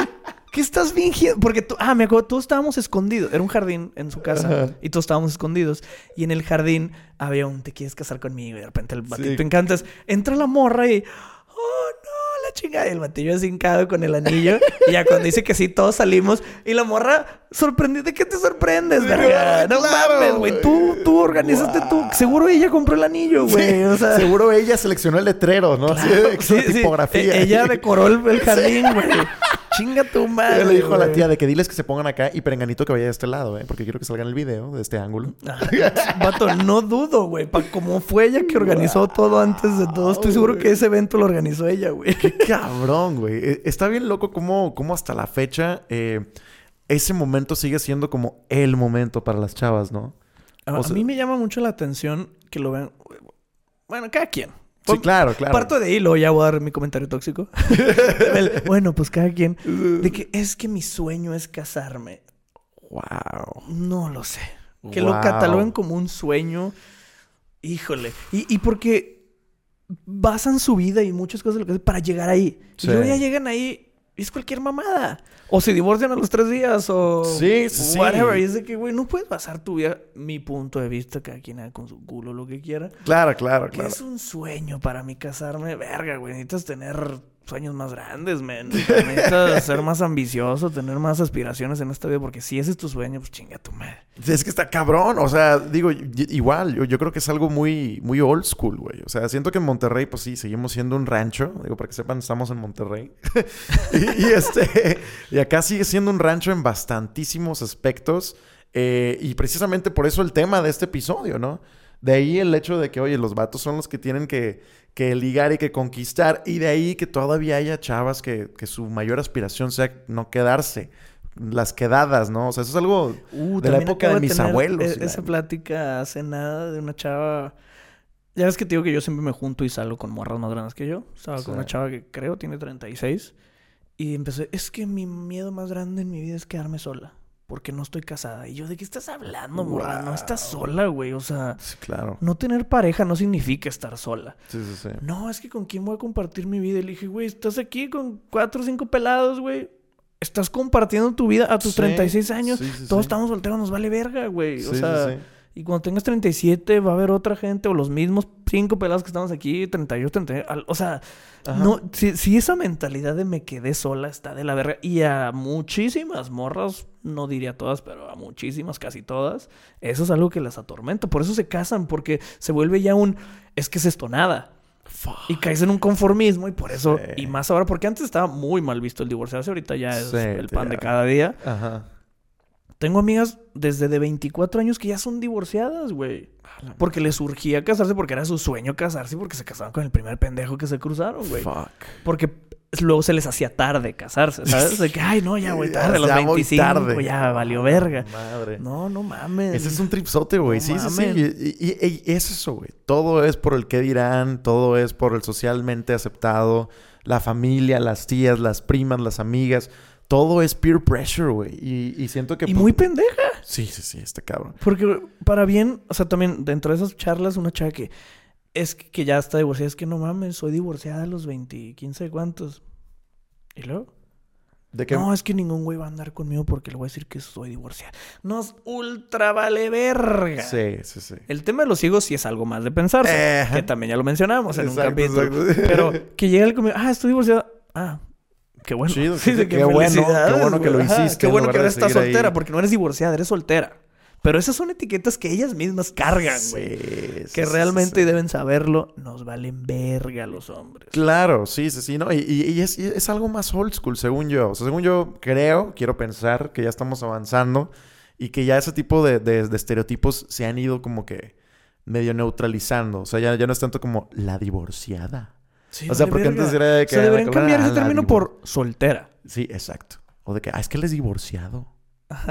¿Qué estás fingiendo? Porque tú, ah, me acuerdo, todos estábamos escondidos. Era un jardín en su casa Ajá. y todos estábamos escondidos. Y en el jardín había un te quieres casar conmigo. Y de repente el batito Sí. te encantas. Entra la morra y, oh no, la chingada. Y el batillo así hincado con el anillo. y ya cuando dice que sí, todos salimos. Y la morra sorprendida. ¿De qué te sorprendes, verga? No claro, mames, güey. Tú, tú organizaste tú. Seguro ella compró el anillo, güey. Sí, o sea, seguro ella seleccionó el letrero, ¿no? Así de [laughs] Sí, sí. tipografía. E- Ella decoró el, el jardín, güey. [laughs] Chinga tu madre. Ella le dijo a la tía de que diles que se pongan acá y perenganito que vaya de este lado, ¿eh? Porque quiero que salga en el video de este ángulo. Ajá. Vato, no dudo, güey. Pa como fue ella que organizó todo antes de todo, estoy seguro que ese evento lo organizó ella, güey. Qué cabrón, güey. Eh, Está bien loco cómo, cómo hasta la fecha eh, ese momento sigue siendo como el momento para las chavas, ¿no? A, O a mí me llama mucho la atención que lo vean. Bueno, cada quien. Sí, claro, claro. Parto de ahí, luego ya voy a dar mi comentario tóxico. [laughs] El- bueno, pues cada quien. De que es que mi sueño es casarme. Wow. No lo sé. Que lo Wow. cataloguen como un sueño. Híjole. Y, y porque basan su vida y muchas cosas de lo que hacen para llegar ahí. Sí. Y luego ya llegan ahí. Es cualquier mamada. O se divorcian a los tres días o... Sí, sí. Whatever. Y es de que, güey, no puedes basar tu vida... Mi punto de vista, cada quien haga con su culo lo que quiera. Claro, claro, claro. es un sueño para mí casarme. Verga, güey. Necesitas tener sueños más grandes, man. Necesitas ser más ambicioso, tener más aspiraciones en esta vida. Porque si ese es tu sueño, pues chinga tu madre. Es que está cabrón, o sea, digo, igual, yo, creo que es algo muy, muy old school, güey. O sea, siento que en Monterrey, pues sí, seguimos siendo un rancho. Digo, para que sepan, estamos en Monterrey. [laughs] y, y este, y acá sigue siendo un rancho en bastantísimos aspectos. eh, y precisamente por eso el tema de este episodio, ¿no? De ahí el hecho de que, oye, los vatos son los que tienen que, que ligar y que conquistar. Y de ahí que todavía haya chavas que, que su mayor aspiración sea no quedarse. Las quedadas, ¿no? O sea, eso es algo Uh, de la época de mis abuelos. e- la- esa plática hace nada de una chava. Ya ves que te digo que yo siempre me junto y salgo con morras más grandes que yo. Estaba Sí. con una chava que creo tiene 36. Y empecé, es que mi miedo más grande en mi vida es quedarme sola. Porque no estoy casada. Y yo, ¿de qué estás hablando, morra? No estás sola, güey. O sea, Sí, claro. no tener pareja no significa estar sola. Sí, sí, sí. No, es que con quién voy a compartir mi vida. Y le dije, güey, estás aquí con cuatro o cinco pelados, güey. Estás compartiendo tu vida a tus Sí, 36 años. sí, Todos estamos solteros, nos vale verga, güey. O sea, sí. Y cuando tengas 37 va a haber otra gente o los mismos cinco pelados que estamos aquí, 38, 39. al- O sea, Ajá. no, si, si esa mentalidad de me quedé sola está de la verga. Y a muchísimas morras, no diría todas, pero a muchísimas, casi todas, eso es algo que las atormenta. Por eso se casan, porque se vuelve ya un. Es que es esto nada. Y caes en un conformismo y por eso, Sí. y más ahora, porque antes estaba muy mal visto el divorciarse, ahorita ya es Sí, el pan de cada día. Ajá. Tengo amigas desde de 24 años que ya son divorciadas, güey. Porque les surgía casarse porque era su sueño casarse y porque se casaban con el primer pendejo que se cruzaron, güey. Fuck. Porque luego se les hacía tarde casarse, ¿sabes? De que, ay, no, ya voy [laughs] tarde, a los Ya voy 25, tarde. ya valió verga. Madre. No, no mames. Ese es un tripsote, güey. No sí, sí, sí. y- y es eso, güey. Todo es por el qué dirán, todo es por el socialmente aceptado, la familia, las tías, las primas, las amigas. Todo es peer pressure, güey. Y, y siento que... Y muy pendeja. Sí, sí, sí, este cabrón. Porque para bien, o sea, también dentro de esas charlas, una chava que es que, que ya está divorciada, es que no mames, soy divorciada a los 20, 15 cuántos. ¿Y luego? De que... No, es que ningún güey va a andar conmigo porque le voy a decir que soy divorciada. Nos ultra vale verga. Sí, sí, sí. El tema de los hijos sí es algo más de pensarse. Eh, ajá. que también ya lo mencionamos en Exacto, un capítulo. exacto. Pero que llegue el conmigo, ah, estoy divorciada. Ah, qué bueno. Chido, Sí, qué- bueno, qué bueno que lo. Ajá, hiciste Qué en bueno que ahora estás ahí. soltera, porque no eres divorciada, eres soltera. Pero esas son etiquetas que ellas mismas cargan, güey. Sí, sí, que sí, realmente sí, sí. deben saberlo, nos valen verga los hombres. Claro, sí, sí, sí, ¿no? Y, y- y es, y es algo más old school, según yo. O sea, según yo creo, quiero pensar que ya estamos avanzando y que ya ese tipo de, de- de estereotipos se han ido como que medio neutralizando. O sea, ya, ya no es tanto como la divorciada. Sí, o sea, porque verga. antes era de O que... sea, deberían ah, cambiar ese la término por soltera. Sí, exacto. O de que, ah, es que él es divorciado.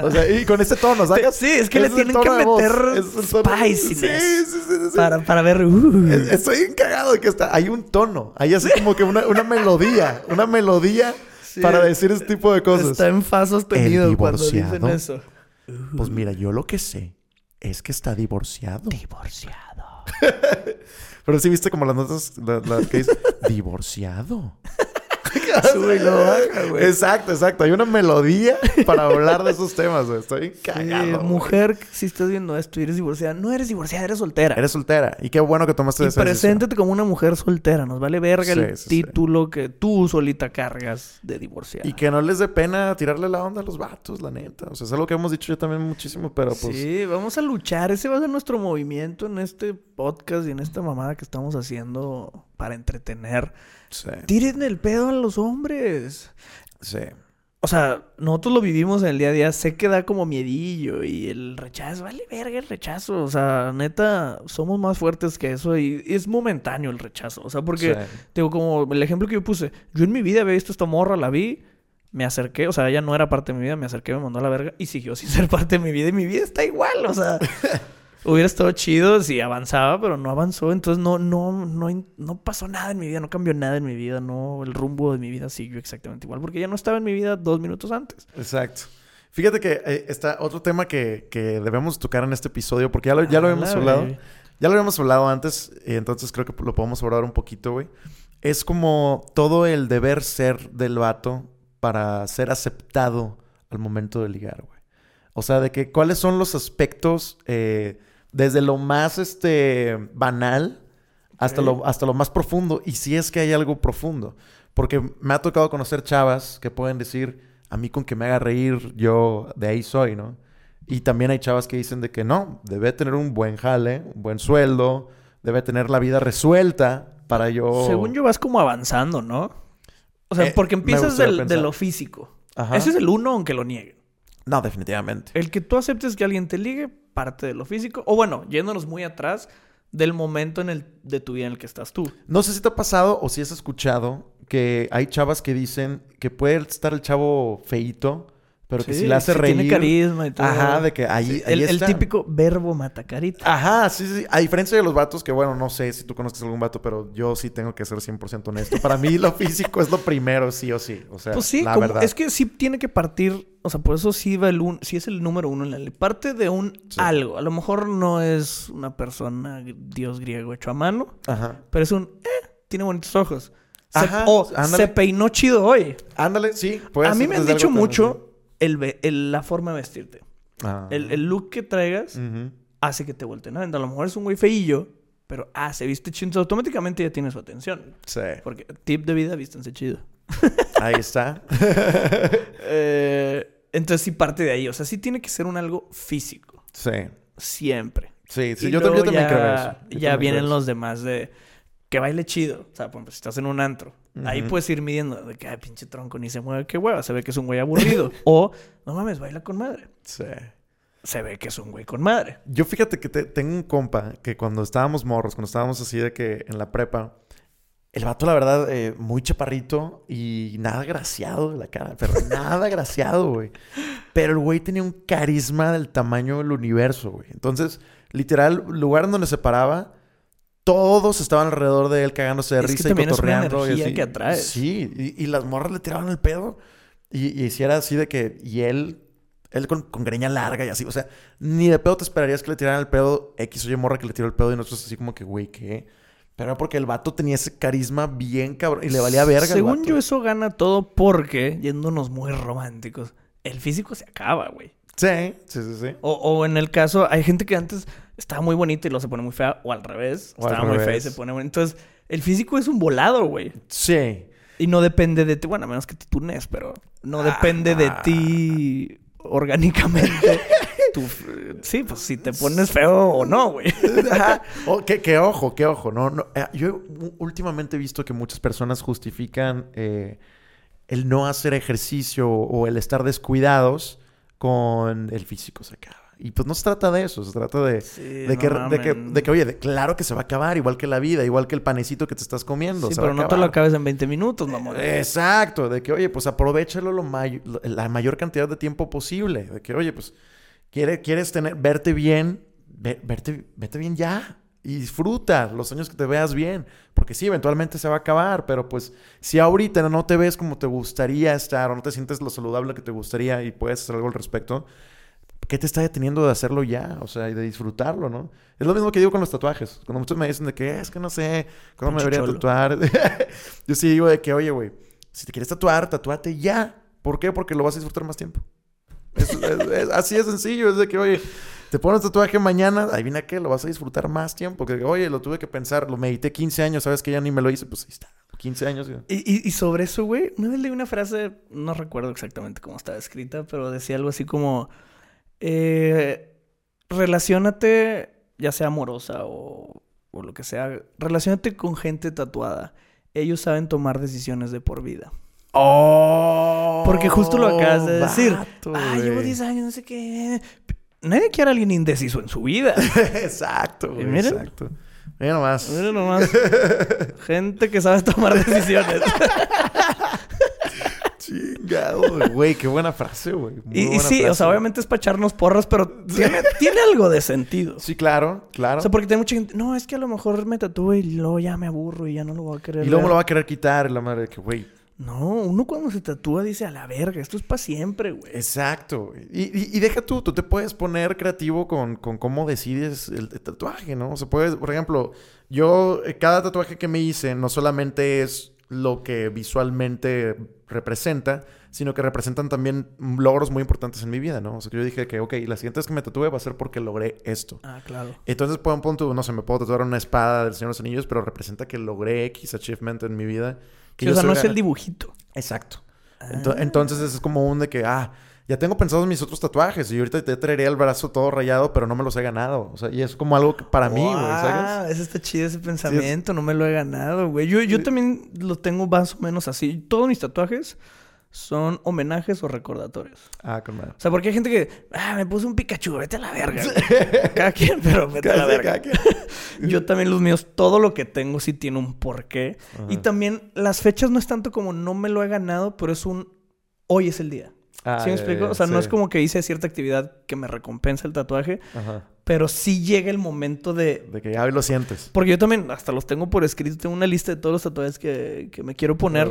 O sea, y con ese tono, ¿sabes? Sí, es que le tienen que meter spiciness. Sí, sí, sí, sí. Para, para ver. uh. Es- Estoy encagado de que está. Hay un tono. Hay así como que una, una melodía. Una melodía Sí. para decir ese tipo de cosas. Está en fa sostenido cuando dicen eso. Pues mira, yo lo que sé es que está divorciado. Divorciado. [laughs] Pero sí viste como las notas la, la que dice [laughs] divorciado. [laughs] Sube y lo baja, güey. Exacto, exacto. Hay una melodía para hablar de esos temas, güey. Estoy cagado. mujer, si estás viendo esto y eres divorciada, no eres divorciada, eres soltera. Eres soltera. Y qué bueno que tomaste y esa decisión. preséntate como una mujer soltera. Nos vale verga el Sí, sí, sí. título que tú solita cargas de divorciada. Y que no les dé pena tirarle la onda a los vatos, la neta. O sea, es algo que hemos dicho yo también muchísimo, pero pues... Sí, vamos a luchar. Ese va a ser nuestro movimiento en este podcast y en esta mamada que estamos haciendo para entretener. Sí. Tiren el pedo a los hombres. sí. O sea, nosotros lo vivimos en el día a día. Sé que da como miedillo y el rechazo, vale verga el rechazo. O sea, neta, somos más fuertes que eso y, es momentáneo el rechazo. O sea, porque, Sí. digo, como el ejemplo que yo puse, yo en mi vida había visto esta morra, la vi, me acerqué, o sea, ella no era parte de mi vida, me acerqué, me mandó a la verga y siguió [laughs] sin ser parte de mi vida y mi vida está igual, o sea. [laughs] Hubiera estado chido si avanzaba, pero no avanzó. Entonces no, no, no, no pasó nada en mi vida, no cambió nada en mi vida, no, el rumbo de mi vida siguió exactamente igual, porque ya no estaba en mi vida dos minutos antes. Exacto. Fíjate que eh, está otro tema que, que debemos tocar en este episodio, porque ya lo, ya lo habíamos la hablado. Ya lo habíamos hablado antes, y entonces creo que lo podemos abordar un poquito, güey. Es como todo el deber ser del vato para ser aceptado al momento de ligar, güey. O sea, de que cuáles son los aspectos eh, desde lo más este banal hasta, lo, hasta lo más profundo. Y si es que hay algo profundo. Porque me ha tocado conocer chavas que pueden decir, a mí con que me haga reír, yo de ahí soy, ¿no? Y también hay chavas que dicen de que no, debe tener un buen jale, un buen sueldo, debe tener la vida resuelta para yo... Según yo vas como avanzando, ¿no? O sea, Eh, porque empiezas del- de lo físico. Ajá. Ese es el uno, aunque lo nieguen. No, definitivamente. El que tú aceptes que alguien te ligue, parte de lo físico. O bueno, yéndonos muy atrás del momento en el, de tu vida en el que estás tú. No sé si te ha pasado o si has escuchado que hay chavas que dicen que puede estar el chavo feito, pero que Sí, si le hace sí reír... Tiene carisma y todo. Ajá, de que ahí, Sí, ahí el, el está. típico verbo matacarita. Ajá, sí, sí. A diferencia de los vatos, que bueno, no sé si tú conoces algún vato, pero yo sí tengo que ser 100% honesto. Para mí lo [laughs] físico es lo primero, sí o sí. O sea, Pues sí, la como- verdad. es que sí tiene que partir, o sea, por eso sí va el un, sí es el número uno en la ley. Parte de un Sí. algo. A lo mejor no es una persona, dios griego hecho a mano, Ajá. pero es un, eh, tiene bonitos ojos. Se- Ajá, o ándale. se peinó chido hoy. Ándale, sí. puede a mí me han dicho mucho el, la forma de vestirte. Ah. El, el look que traigas Ujú. hace que te volteen a. A lo mejor es un güey feillo, pero ah, se viste chido. Automáticamente ya tiene su atención. Sí. Porque tip de vida, vístanse chido. [laughs] Ahí está. [laughs] Eh, entonces sí parte de ahí. O sea, sí tiene que ser un algo físico. sí. Siempre. Sí, sí. Y Yo, tam- yo también ya, creo eso. Yo Ya también vienen creo eso. los demás de que baile chido. O sea, por ejemplo, si estás en un antro, ahí puedes ir midiendo de que, ay, pinche tronco, ni se mueve, qué hueva. Se ve que es un güey aburrido. [laughs] o, no mames, baila con madre. Sí. Se ve que es un güey con madre. Yo fíjate que te- tengo un compa que cuando estábamos morros, cuando estábamos así de que en la prepa, el vato, la verdad, eh, muy chaparrito y nada graciado de la cara, pero [laughs] nada graciado, güey. Pero el güey tenía un carisma del tamaño del universo, güey. Entonces, literal, lugar en donde se paraba, todos estaban alrededor de él cagándose de Es que risa y también es una cotorreando. y energía así. que atraes. Sí, y, y las morras le tiraban el pedo. Y, y si era así de que... Y él... Él con, con greña larga y así. O sea, ni de pedo te esperarías que le tiraran el pedo X o Y morra que le tiró el pedo y nosotros así como que, güey, ¿qué? Pero era porque el vato tenía ese carisma bien cabrón y le valía verga. Según vato. yo, eso gana todo porque, yéndonos muy románticos, el físico se acaba, güey. Sí, sí, sí, sí. O, o en el caso, hay gente que antes estaba muy bonita y luego se pone muy fea, o al revés, O al estaba muy fea y se pone bonita. Entonces, el físico es un volado, güey. Sí. Y no depende de ti, bueno, a menos que te tunes, pero no depende de ti orgánicamente. [laughs] Tu- sí, pues si te pones feo o no, güey. Oh, que, que ojo, que ojo. No, no. eh, yo últimamente he visto que muchas personas justifican eh, el no hacer ejercicio o el estar descuidados con el físico se acaba. Y pues no se trata de eso, se trata de, Sí, de, no que, de, que, de que, oye, de- claro que se va a acabar, igual que la vida, igual que el panecito que te estás comiendo. Sí, se pero no te lo acabes en 20 minutos, mamón. Exacto, de que, oye, pues aprovechalo lo may- la mayor cantidad de tiempo posible. De que, oye, pues, quiere, quieres tener, verte bien, ve- verte, vete bien ya. Y disfruta los años que te veas bien. Porque sí, eventualmente se va a acabar. Pero pues, si ahorita no te ves como te gustaría estar o no te sientes lo saludable que te gustaría y puedes hacer algo al respecto, ¿qué te está deteniendo de hacerlo ya? O sea, y de disfrutarlo, ¿no? Es lo mismo que digo con los tatuajes. Cuando muchos me dicen de que es que no sé cómo me debería cholo. tatuar. [laughs] Yo sí digo de que, oye, güey, si te quieres tatuar, tatúate ya. ¿Por qué? Porque lo vas a disfrutar más tiempo. Es- es- es- así de sencillo. Es de que, oye, te pones tatuaje mañana, adivina qué, lo vas a disfrutar más tiempo. Que, oye, lo tuve que pensar, lo medité 15 años, ¿sabes que ya ni me lo hice? Pues ahí está, 15 años. Y, y- y sobre eso, güey, vez leí una frase, no recuerdo exactamente cómo estaba escrita, pero decía algo así como, eh, relaciónate, ya sea amorosa o, o lo que sea, relaciónate con gente tatuada. Ellos saben tomar decisiones de por vida. ¡Oh! Porque justo lo acabas de decir. vato, ah, llevo güey. 10 años, no sé qué. Nadie quiere a alguien indeciso en su vida. [laughs] exacto, güey, miren. exacto. Mira nomás. Mira nomás. [laughs] Gente que sabe tomar decisiones. [laughs] Chingado, güey. Qué buena frase, güey. Y, sí, o sea, obviamente es para echarnos porras, pero tiene, tiene algo de sentido. Sí, claro, claro. O sea, porque tiene mucha gente. No, es que a lo mejor me tatúe y luego ya me aburro y ya no lo voy a querer. y luego me ver". lo va a querer quitar la madre de que, güey. No, uno cuando se tatúa dice a la verga, esto es para siempre, güey. Exacto. Y, y- y deja tú, tú te puedes poner creativo con, con cómo decides el, el tatuaje, ¿no? O sea, puedes, por ejemplo, yo, eh, cada tatuaje que me hice no solamente es lo que visualmente representa, sino que representan también logros muy importantes en mi vida, ¿no? O sea, que yo dije que, ok, la siguiente vez que me tatúe va a ser porque logré esto. Ah, claro. Entonces, por un punto, no sé, me puedo tatuar una espada del Señor de los Anillos, pero representa que logré X achievement en mi vida. Que Sí, o sea, no es el dibujito. Exacto. Ah. Ento- entonces es como un de que, ah, ya tengo pensados mis otros tatuajes y ahorita te traería el brazo todo rayado, pero no me los he ganado. O sea, y es como algo que para mí, güey, ¿sabes? Ah, ese está chido ese pensamiento, no me lo he ganado, güey. Yo, yo también lo tengo más o menos así. Todos mis tatuajes son homenajes o recordatorios. Ah, con madre. O sea, porque hay gente que, ah, me puse un Pikachu, vete a la verga. [laughs] Cada quien, pero vete a la verga. [laughs] Yo también los míos, todo lo que tengo sí tiene un porqué. Y también las fechas no es tanto como no me lo he ganado, pero es un hoy es el día. Ah, ¿Sí me explico? O sea, no es como que hice cierta actividad que me recompensa el tatuaje, Ajá. pero sí llega el momento de... De que ya lo sientes. Porque yo también hasta los tengo por escrito, tengo una lista de todos los tatuajes que, que me quiero poner.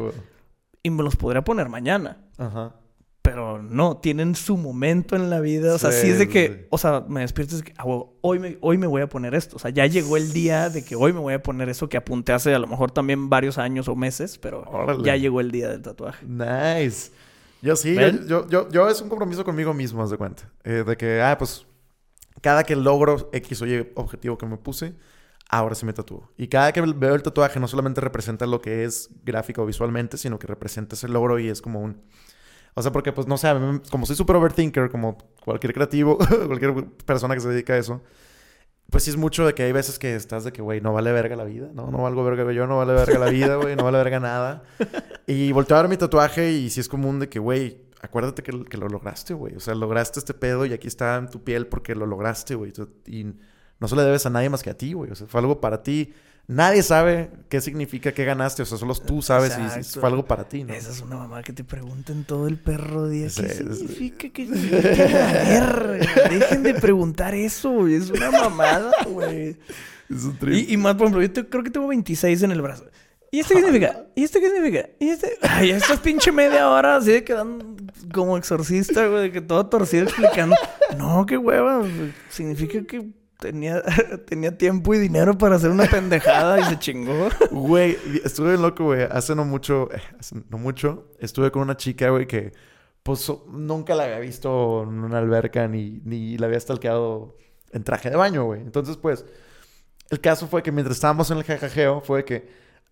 Y me los podría poner mañana. Ajá. Pero no, tienen su momento en la vida. O sea, sí, Sí, es de que, sí. o sea, me despierto y es que, ah, huevo, hoy me, hoy me voy a poner esto. O sea, ya llegó el día de que hoy me voy a poner eso que apunté hace a lo mejor también varios años o meses, pero Órale. ya llegó el día del tatuaje. Nice. Yo sí, yo, yo, yo es un compromiso conmigo mismo, haz de cuenta. Eh, de que, ah, pues, cada que logro X o Y objetivo que me puse, ahora sí me tatúo. Y cada que veo el tatuaje no solamente representa lo que es gráfico visualmente, sino que representa ese logro y es como un... O sea, porque pues no sé, como soy super overthinker, como cualquier creativo, [laughs] cualquier persona que se dedica a eso, pues sí es mucho de que hay veces que estás de que, güey, no vale verga la vida, ¿no? No valgo verga yo, no vale verga la vida, güey, no vale verga nada. Y volteo a ver mi tatuaje y sí es común de que, güey, acuérdate que, que lo lograste, güey. O sea, lograste este pedo y aquí está en tu piel porque lo lograste, güey. Y no se le debes a nadie más que a ti, güey. O sea, fue algo para ti. Nadie sabe qué significa, qué ganaste. O sea, solo tú sabes Exacto. fue algo para ti, ¿no? Esa es una mamá que te pregunten todo el perro día. Sí, ¿Qué sí. significa? ¿Qué significa la verga? Dejen de preguntar eso, güey. Es una mamada, güey. Es un trip. Y, y más, por ejemplo, yo te- creo que tengo 26 en el brazo. ¿Y este qué significa? ¿Y este qué significa? ¿Y este? Ay, esta es pinche media hora así de quedando como exorcista, güey, de que todo torcido explicando. No, qué hueva. Significa que tenía, [laughs] tenía tiempo y dinero para hacer una pendejada y se chingó. [laughs] Güey, estuve loco, güey. Hace no mucho, eh, hace no mucho, estuve con una chica, güey, que pues nunca la había visto en una alberca ni, ni la había stalkeado en traje de baño, güey. Entonces, pues, el caso fue que mientras estábamos en el jajajeo, fue que,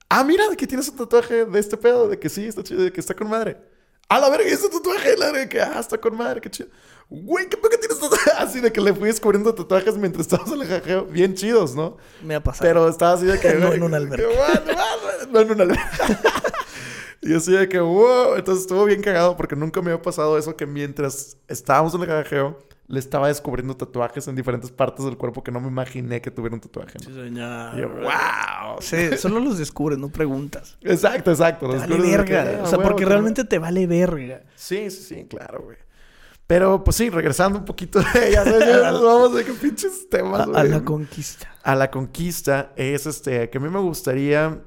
ah, mira, que tienes un tatuaje de este pedo, de que sí, está chido, de que está con madre. A la verga, ¿y ese tatuaje, la verga, que ah, está con madre, qué chido. Güey, ¿qué que tienes tatuaje? [laughs] Así de que le fui descubriendo tatuajes mientras estábamos en el jajajeo, bien chidos, ¿no? Me ha pasado. Pero estaba así de que. [laughs] No en una alberca. que, No en una alberca. Y así de que, wow, entonces estuvo bien cagado porque nunca me había pasado eso que mientras estábamos en el garajeo, le estaba descubriendo tatuajes en diferentes partes del cuerpo que no me imaginé que tuviera un tatuaje. Sí, señor. Y yo, wow. Sí, solo los descubres, no preguntas. Exacto, exacto. Te los vale descubres de que, verga. ah, O sea, huevo, porque que- realmente te vale verga. Sí, sí, sí, claro, güey. Pero, pues sí, regresando un poquito, [laughs] ya nos vamos de que pinches temas, A, a la conquista. a la conquista es este que a mí me gustaría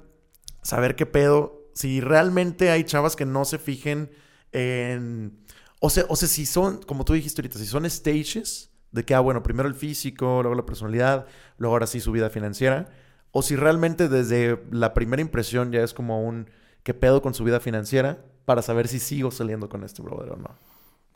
saber qué pedo si realmente hay chavas que no se fijen en o sea, o sea, si son como tú dijiste ahorita, si son stages de que ah bueno, primero el físico, luego la personalidad, luego ahora sí su vida financiera, o si realmente desde la primera impresión ya es como un qué pedo con su vida financiera para saber si sigo saliendo con este brother o no.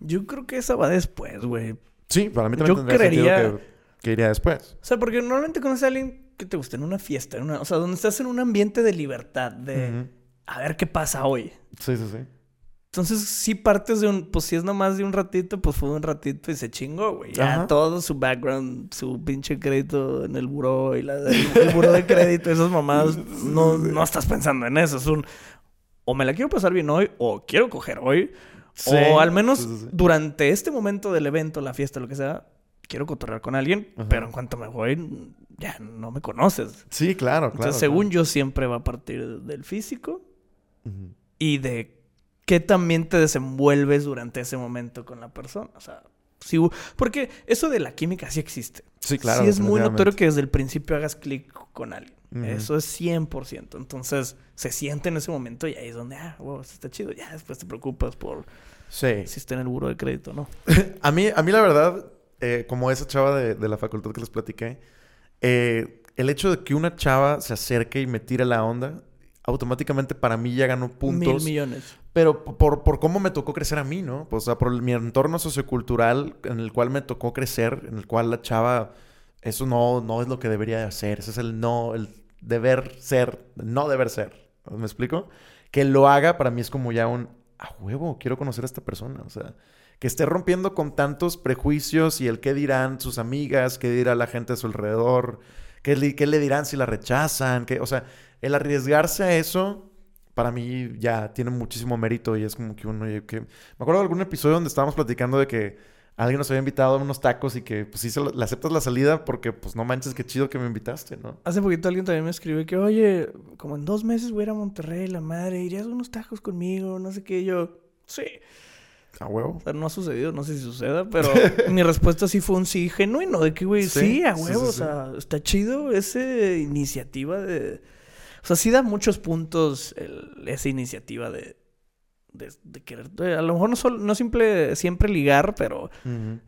Yo creo que esa va después, güey. Sí, para mí también Yo tendría sentido creería- que, que iría después. O sea, porque normalmente conoces a alguien que te gusta en una fiesta, en una, o sea, donde estás en un ambiente de libertad, de. A ver qué pasa hoy. Sí, sí, sí. Entonces, si partes de un, pues si es nomás de un ratito, pues fue un ratito y se chingó, güey. Ya Ajá. todo su background, su pinche crédito en el buró y la, el, el buró de crédito, esas mamadas, [laughs] no, no estás pensando en eso. Es un, o me la quiero pasar bien hoy, o quiero coger hoy, Sí. o al menos Sí, sí, sí. durante este momento del evento, la fiesta, lo que sea, quiero cotorrear con alguien, Ajá. pero en cuanto me voy, ya no me conoces. Sí, claro, claro. Entonces, según yo, siempre va a partir del físico y de qué también te desenvuelves durante ese momento con la persona. O sea, sí, porque eso de la química sí existe. Sí, claro. sí es muy notorio que desde el principio hagas clic con alguien. Eso es 100%. Entonces, se siente en ese momento y ahí es donde, ah, wow, está chido. Ya después te preocupas por Sí. si está en el buro de crédito, ¿no? [laughs] A mí, a mí la verdad, eh, como esa chava de, de la facultad que les platiqué, eh, el hecho de que una chava se acerque y me tire la onda, automáticamente para mí ya ganó puntos. Mil millones. Pero por, por cómo me tocó crecer a mí, ¿no? O sea, por mi entorno sociocultural en el cual me tocó crecer, en el cual la chava, eso no, no es lo que debería de hacer, ese es el no, el deber ser, no deber ser. ¿Me explico? Que lo haga para mí es como ya un, a huevo, quiero conocer a esta persona, o sea, que esté rompiendo con tantos prejuicios y el qué dirán sus amigas, qué dirá la gente a su alrededor, qué le, qué le dirán si la rechazan, que, o sea, el arriesgarse a eso para mí ya tiene muchísimo mérito y es como que uno... que... Me acuerdo de algún episodio donde estábamos platicando de que alguien nos había invitado a unos tacos y que pues sí se le aceptas la salida porque pues no manches, qué chido que me invitaste, ¿no? Hace poquito alguien también me escribió que, oye, como en dos meses voy a ir a Monterrey, la madre, ¿irías a unos tacos conmigo? No sé qué. Y yo, sí. A huevo. O sea, no ha sucedido, no sé si suceda, pero [laughs] mi respuesta sí fue un sí genuino, de que, güey, Sí, sí, a huevo, sí, o sea, está chido esa iniciativa de... O sea, sí da muchos puntos el- esa iniciativa de, de, de querer... de- a lo mejor no, solo, no simple, siempre ligar, pero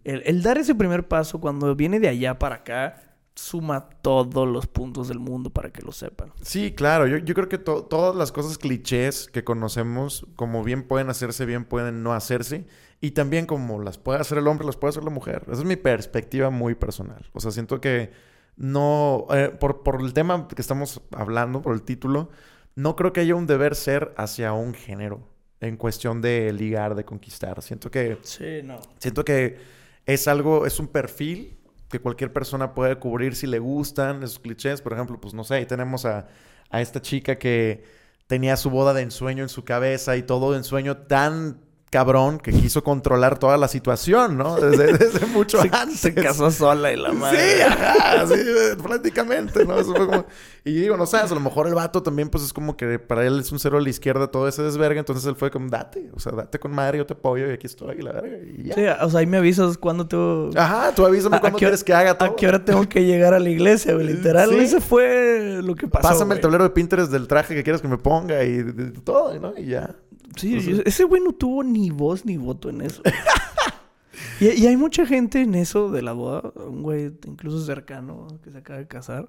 el, el dar ese primer paso cuando viene de allá para acá suma todos los puntos del mundo para que lo sepan. Sí, claro. Yo, yo creo que to- todas las cosas clichés que conocemos, como bien pueden hacerse, bien pueden no hacerse. Y también como las puede hacer el hombre, las puede hacer la mujer. Esa es mi perspectiva muy personal. O sea, siento que no... eh, por, por el tema que estamos hablando, por el título, no creo que haya un deber ser hacia un género en cuestión de ligar, de conquistar. Siento que... Sí, no. Siento que es algo, es un perfil que cualquier persona puede cubrir si le gustan esos clichés. Por ejemplo, pues no sé, ahí tenemos a, a esta chica que tenía su boda de ensueño en su cabeza y todo de ensueño tan cabrón que quiso controlar toda la situación, ¿no? Desde, [laughs] desde mucho Se, antes. se casó sola y la madre. Sí, ajá, sí, prácticamente, ¿no? Eso fue como... Y digo, no sabes, a lo mejor el vato también, pues es como que para él es un cero a la izquierda todo ese desverga, entonces él fue como, date, o sea, date con madre, yo te apoyo y aquí estoy, y la verga, y ya. Sí, o sea, ahí me avisas cuando te... Ajá, tú avísame ¿A- a cuándo qué hora- quieres que haga todo. ¿A qué hora tengo que llegar a la iglesia, güey? Literal, Sí. ese fue lo que pasó. Pásame el tablero de Pinterest del traje que quieres que me ponga y de, de todo, ¿no? Y ya. Sí, O sea- ese güey no tuvo ni voz ni voto en eso. [laughs] y, y hay mucha gente en eso de la boda, un güey incluso cercano que se acaba de casar,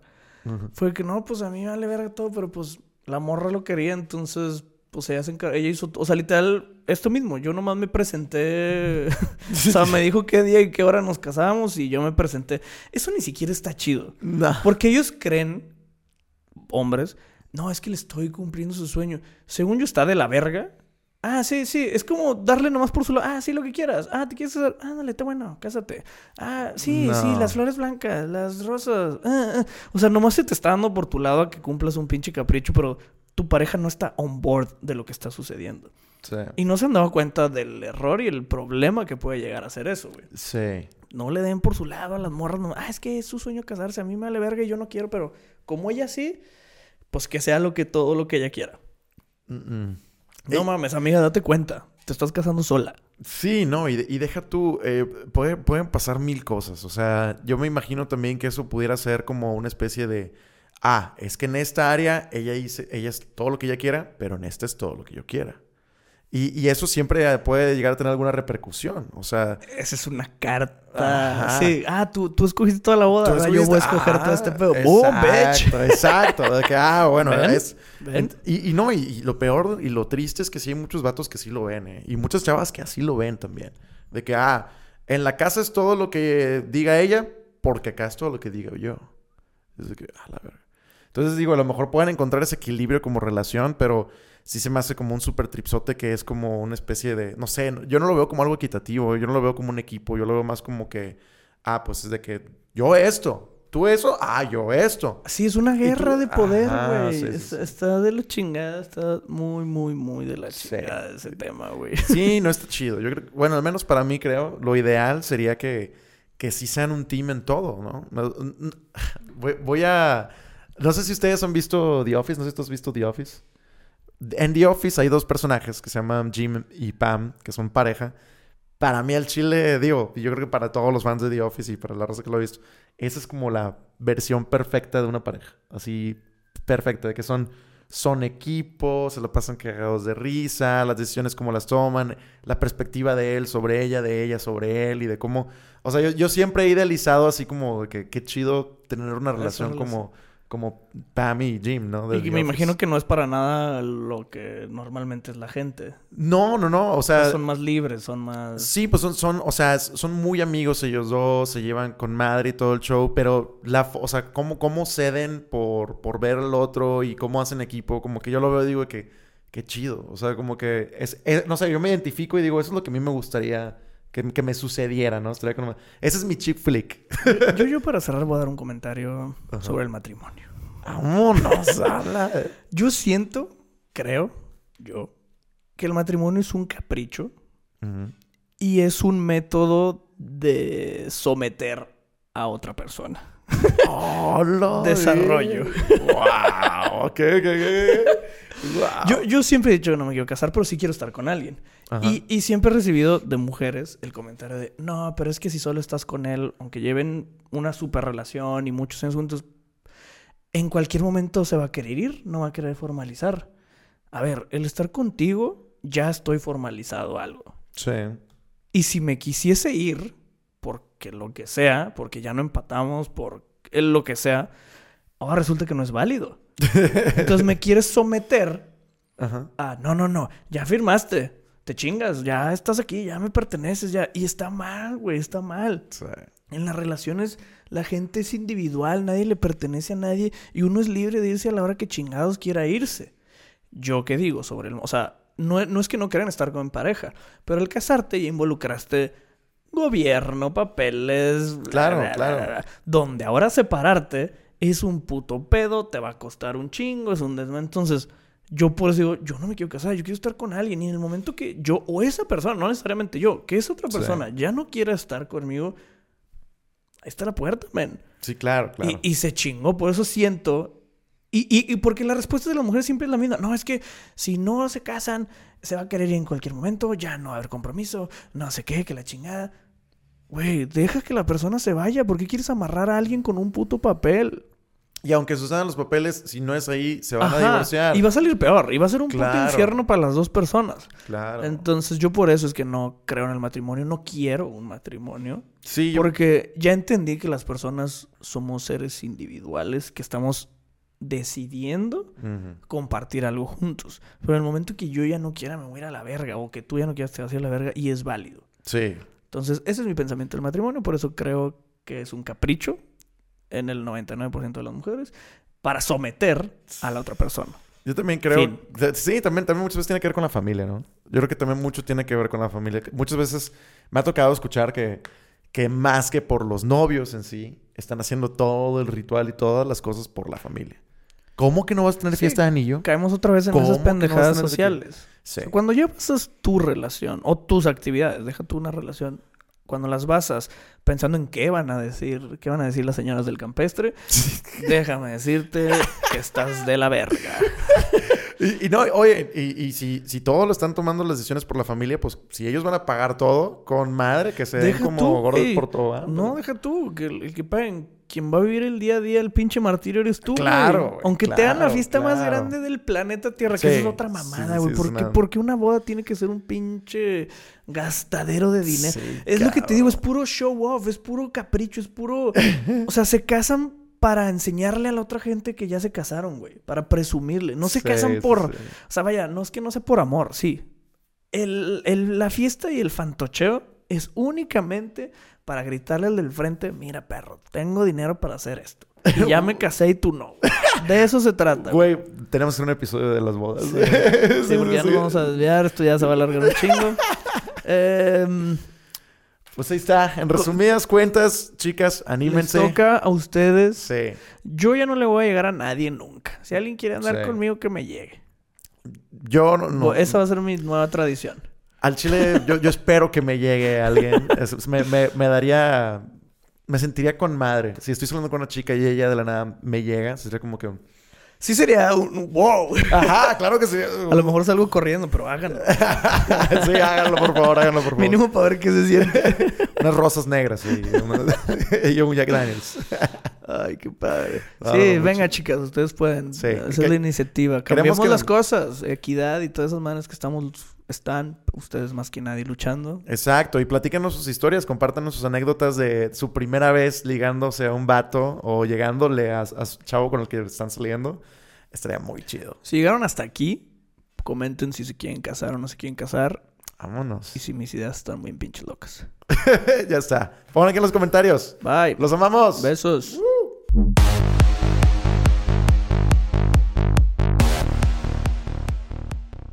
fue que no, pues a mí me vale verga todo, pero pues la morra lo quería, entonces pues ella se encar- ella hizo, o sea, literal, esto mismo, yo nomás me presenté, [laughs] o sea, me dijo qué día y qué hora nos casábamos y yo me presenté. Eso ni siquiera está chido. Porque ellos creen, hombres, no, es que le estoy cumpliendo su sueño. Según yo está de la verga. Ah, sí, sí, es como darle nomás por su lado. Ah, sí, lo que quieras. Ah, ¿te quieres casar? Ándale, está bueno, cásate. Ah, sí, sí, las flores blancas, las rosas. Ah, ah. O sea, nomás se te está dando por tu lado a que cumplas un pinche capricho, pero tu pareja no está on board de lo que está sucediendo. Sí. Y no se han dado cuenta del error y el problema que puede llegar a ser eso, güey. Sí. No le den por su lado a las morras. No. Ah, es que es su sueño casarse. A mí me vale verga y yo no quiero, pero como ella sí, pues que sea lo que todo lo que ella quiera. Mm, mm. No Ey. mames, amiga, date cuenta. Te estás casando sola. Sí, no, y, de- y deja tú, eh, puede- pueden pasar mil cosas. O sea, yo me imagino también que eso pudiera ser como una especie de, ah, es que en esta área ella, dice, ella es todo lo que ella quiera, pero en esta es todo lo que yo quiera. Y, y eso siempre puede llegar a tener alguna repercusión. O sea, Esa es una carta. Ajá. Sí. Ah, tú, tú escogiste toda la boda. ¿verdad? Yo voy a escoger todo Ah, este pedo. ¡Boom, bitch! Exacto. De que, ah, bueno, ¿Ven? es... ¿Ven? Y, y no, y, y lo peor y lo triste es que sí hay muchos vatos que sí lo ven, ¿eh? Y muchas chavas que así lo ven también. De que, ah, en la casa es todo lo que diga ella, porque acá es todo lo que diga yo. Es de que, ah, la verga. Entonces digo, a lo mejor pueden encontrar ese equilibrio como relación, pero sí se me hace como un super tripsote que es como una especie de, no sé, yo no lo veo como algo equitativo, yo no lo veo como un equipo, yo lo veo más como que, ah, pues es de que yo esto, tú eso, ah, yo esto. Sí, es una guerra de poder, güey. sí, sí, Es- sí. Está de la chingada. Está muy, muy, muy de la chingada ese tema, güey. Sí, no está chido. Yo creo, bueno, al menos para mí creo, lo ideal sería que, que sí sean un team en todo, ¿no? [sighs] Voy, voy a... No sé si ustedes han visto The Office, no sé si tú has visto The Office. En The Office hay dos personajes que se llaman Jim y Pam, que son pareja. Para mí el chile, digo, y yo creo que para todos los fans de The Office y para la raza que lo ha visto, esa es como la versión perfecta de una pareja. Así, perfecta, de que son, son equipo, se lo pasan cagados de risa, las decisiones como las toman, la perspectiva de él sobre ella, de ella sobre él y de cómo... O sea, yo, yo siempre he idealizado así como de que qué chido tener una relación relación. Como, Pam y Jim, ¿no? Y me imagino que no es para nada lo que normalmente es la gente. No, no, no, o sea... son más libres, son más... Sí, pues son, son, o sea, son muy amigos ellos dos, se llevan con madre y todo el show, pero la, o sea, cómo, cómo ceden por, por ver al otro y cómo hacen equipo, como que yo lo veo y digo que, qué chido, o sea, como que es, es- no sé, yo me identifico y digo, eso es lo que a mí me gustaría que, que me sucediera, ¿no? Estaría como- ese es mi chick flick. [laughs] Yo, yo [laughs] para cerrar voy a dar un comentario Ajá. sobre el matrimonio. Vámonos, habla. [laughs] Yo siento, creo, yo, que el matrimonio es un capricho y es un método de someter a otra persona. Hola, Desarrollo. Wow, ok, ok, ok. Wow. Yo, yo siempre he dicho que no me quiero casar, pero sí quiero estar con alguien. Y, y siempre he recibido de mujeres el comentario de, no, pero es que si solo estás con él, aunque lleven una super relación y muchos años juntos, en cualquier momento se va a querer ir, no va a querer formalizar. A ver, el estar contigo, ya estoy formalizado algo. Sí. Y si me quisiese ir, porque lo que sea, porque ya no empatamos, por lo que sea, ahora resulta que no es válido. Entonces me quieres someter Ajá. a, no, no, no, ya firmaste, te chingas, ya estás aquí, ya me perteneces, ya. Y está mal, güey, está mal. Sí. En las relaciones la gente es individual, nadie le pertenece a nadie y uno es libre de irse a la hora que chingados quiera irse. Yo qué digo sobre el... O sea, no, no es que no quieran estar con pareja, pero al casarte ya involucraste gobierno, papeles... Claro, bla, bla, claro. bla. Donde ahora separarte es un puto pedo, te va a costar un chingo, es un desmadre. Entonces, yo por eso digo, yo no me quiero casar, yo quiero estar con alguien. Y en el momento que yo, o esa persona, no necesariamente yo, que esa otra Sí. persona ya no quiera estar conmigo, ahí está la puerta, man. Sí, claro, claro. Y, y se chingó, por eso siento. Y, y, y porque la respuesta de la mujer siempre es la misma. No, es que si no se casan, se va a querer ir en cualquier momento, ya no va a haber compromiso, no sé qué, que la chingada. Güey, deja que la persona se vaya. ¿Por qué quieres amarrar a alguien con un puto papel? Y aunque sucedan los papeles, si no es ahí, se van a divorciar. Y va a salir peor. Y va a ser un puto Claro. infierno para las dos personas. Claro. Entonces, yo por eso es que no creo en el matrimonio. No quiero un matrimonio. sí, yo- Porque ya entendí que las personas somos seres individuales que estamos decidiendo compartir algo juntos. Pero en el momento que yo ya no quiera, me voy a ir a la verga. O que tú ya no quieras, te vas a ir a la verga. Y es válido. Sí. Entonces, ese es mi pensamiento del matrimonio. Por eso creo que es un capricho en el 99% de las mujeres para someter a la otra persona. Yo también creo... Fin. Sí, también, también muchas veces tiene que ver con la familia, ¿no? Yo creo que también mucho tiene que ver con la familia. Muchas veces me ha tocado escuchar que, que más que por los novios en sí, están haciendo todo el ritual y todas las cosas por la familia. ¿Cómo que no vas a tener Sí. fiesta de anillo? Caemos otra vez en ¿Cómo esas no pendejadas sociales. Sí. Cuando ya basas tu relación o tus actividades, deja tú una relación, cuando las basas pensando en qué van a decir, qué van a decir las señoras del campestre, [laughs] déjame decirte que estás de la verga. [laughs] Y, y no, oye, y, y si, si todos lo están tomando las decisiones por la familia, pues si ellos van a pagar todo, con madre, que se den Deja como tú, gordos güey. por todo. ¿ah? No, deja tú, que el, el que paguen. Quien va a vivir el día a día el pinche martirio eres tú, Claro, güey. güey, Aunque te hagan la claro, fiesta más grande del planeta Tierra, que Sí, esa es otra sí, mamada, sí, güey. es ¿Por, qué- una- por qué una boda tiene que ser un pinche gastadero de dinero? Sí, es lo que te digo, es puro show off, es puro capricho, es puro... o sea, se casan para enseñarle a la otra gente que ya se casaron, güey. Para presumirle. No se Sí, casan sí, por... sí. O sea, vaya, no es que no sea por amor, sí. El, el- la fiesta y el fantocheo es únicamente para gritarle al del frente, mira perro, tengo dinero para hacer esto. Y ya [laughs] me casé y tú no. De eso se trata. güey. Tenemos un episodio de las bodas. Sí, [laughs] porque ya nos vamos a desviar, esto ya se va a alargar un chingo. [laughs] Em, Pues ahí está. En resumidas cuentas, chicas, les anímense. toca a ustedes. Sí. Yo ya no le voy a llegar a nadie nunca. Si alguien quiere andar Sí. conmigo, que me llegue. Yo no. no- Esa va a ser mi nueva tradición. Al chile, yo, yo espero que me llegue alguien. Es- me, me- me daría. Me sentiría con madre. Si estoy saliendo con una chica y ella de la nada me llega, sería como que. Sí sería un wow. Ajá, claro que sí. A lo mejor salgo corriendo, pero háganlo. [laughs] sí, háganlo por favor, háganlo por favor. Mínimo para ver qué se siente. Unas rosas negras y, unas- [laughs] y un Jack Daniels. Ay, qué padre. Sí, venga, chicas, ustedes pueden. Sí. Esa es Que- la iniciativa. Cambiemos que- las cosas. Equidad y todas esas maneras que estamos, están ustedes más que nadie luchando. Exacto, y platícanos sus historias, compártanos sus anécdotas de su primera vez ligándose a un vato o llegándole a, a su chavo con el que están saliendo. Estaría muy chido. Si llegaron hasta aquí, comenten si se quieren casar o no se quieren casar. Vámonos. Y si mis ideas están muy pinches locas. [laughs] ya está. Pongan aquí en los comentarios. Bye. Los amamos. Besos. Uh.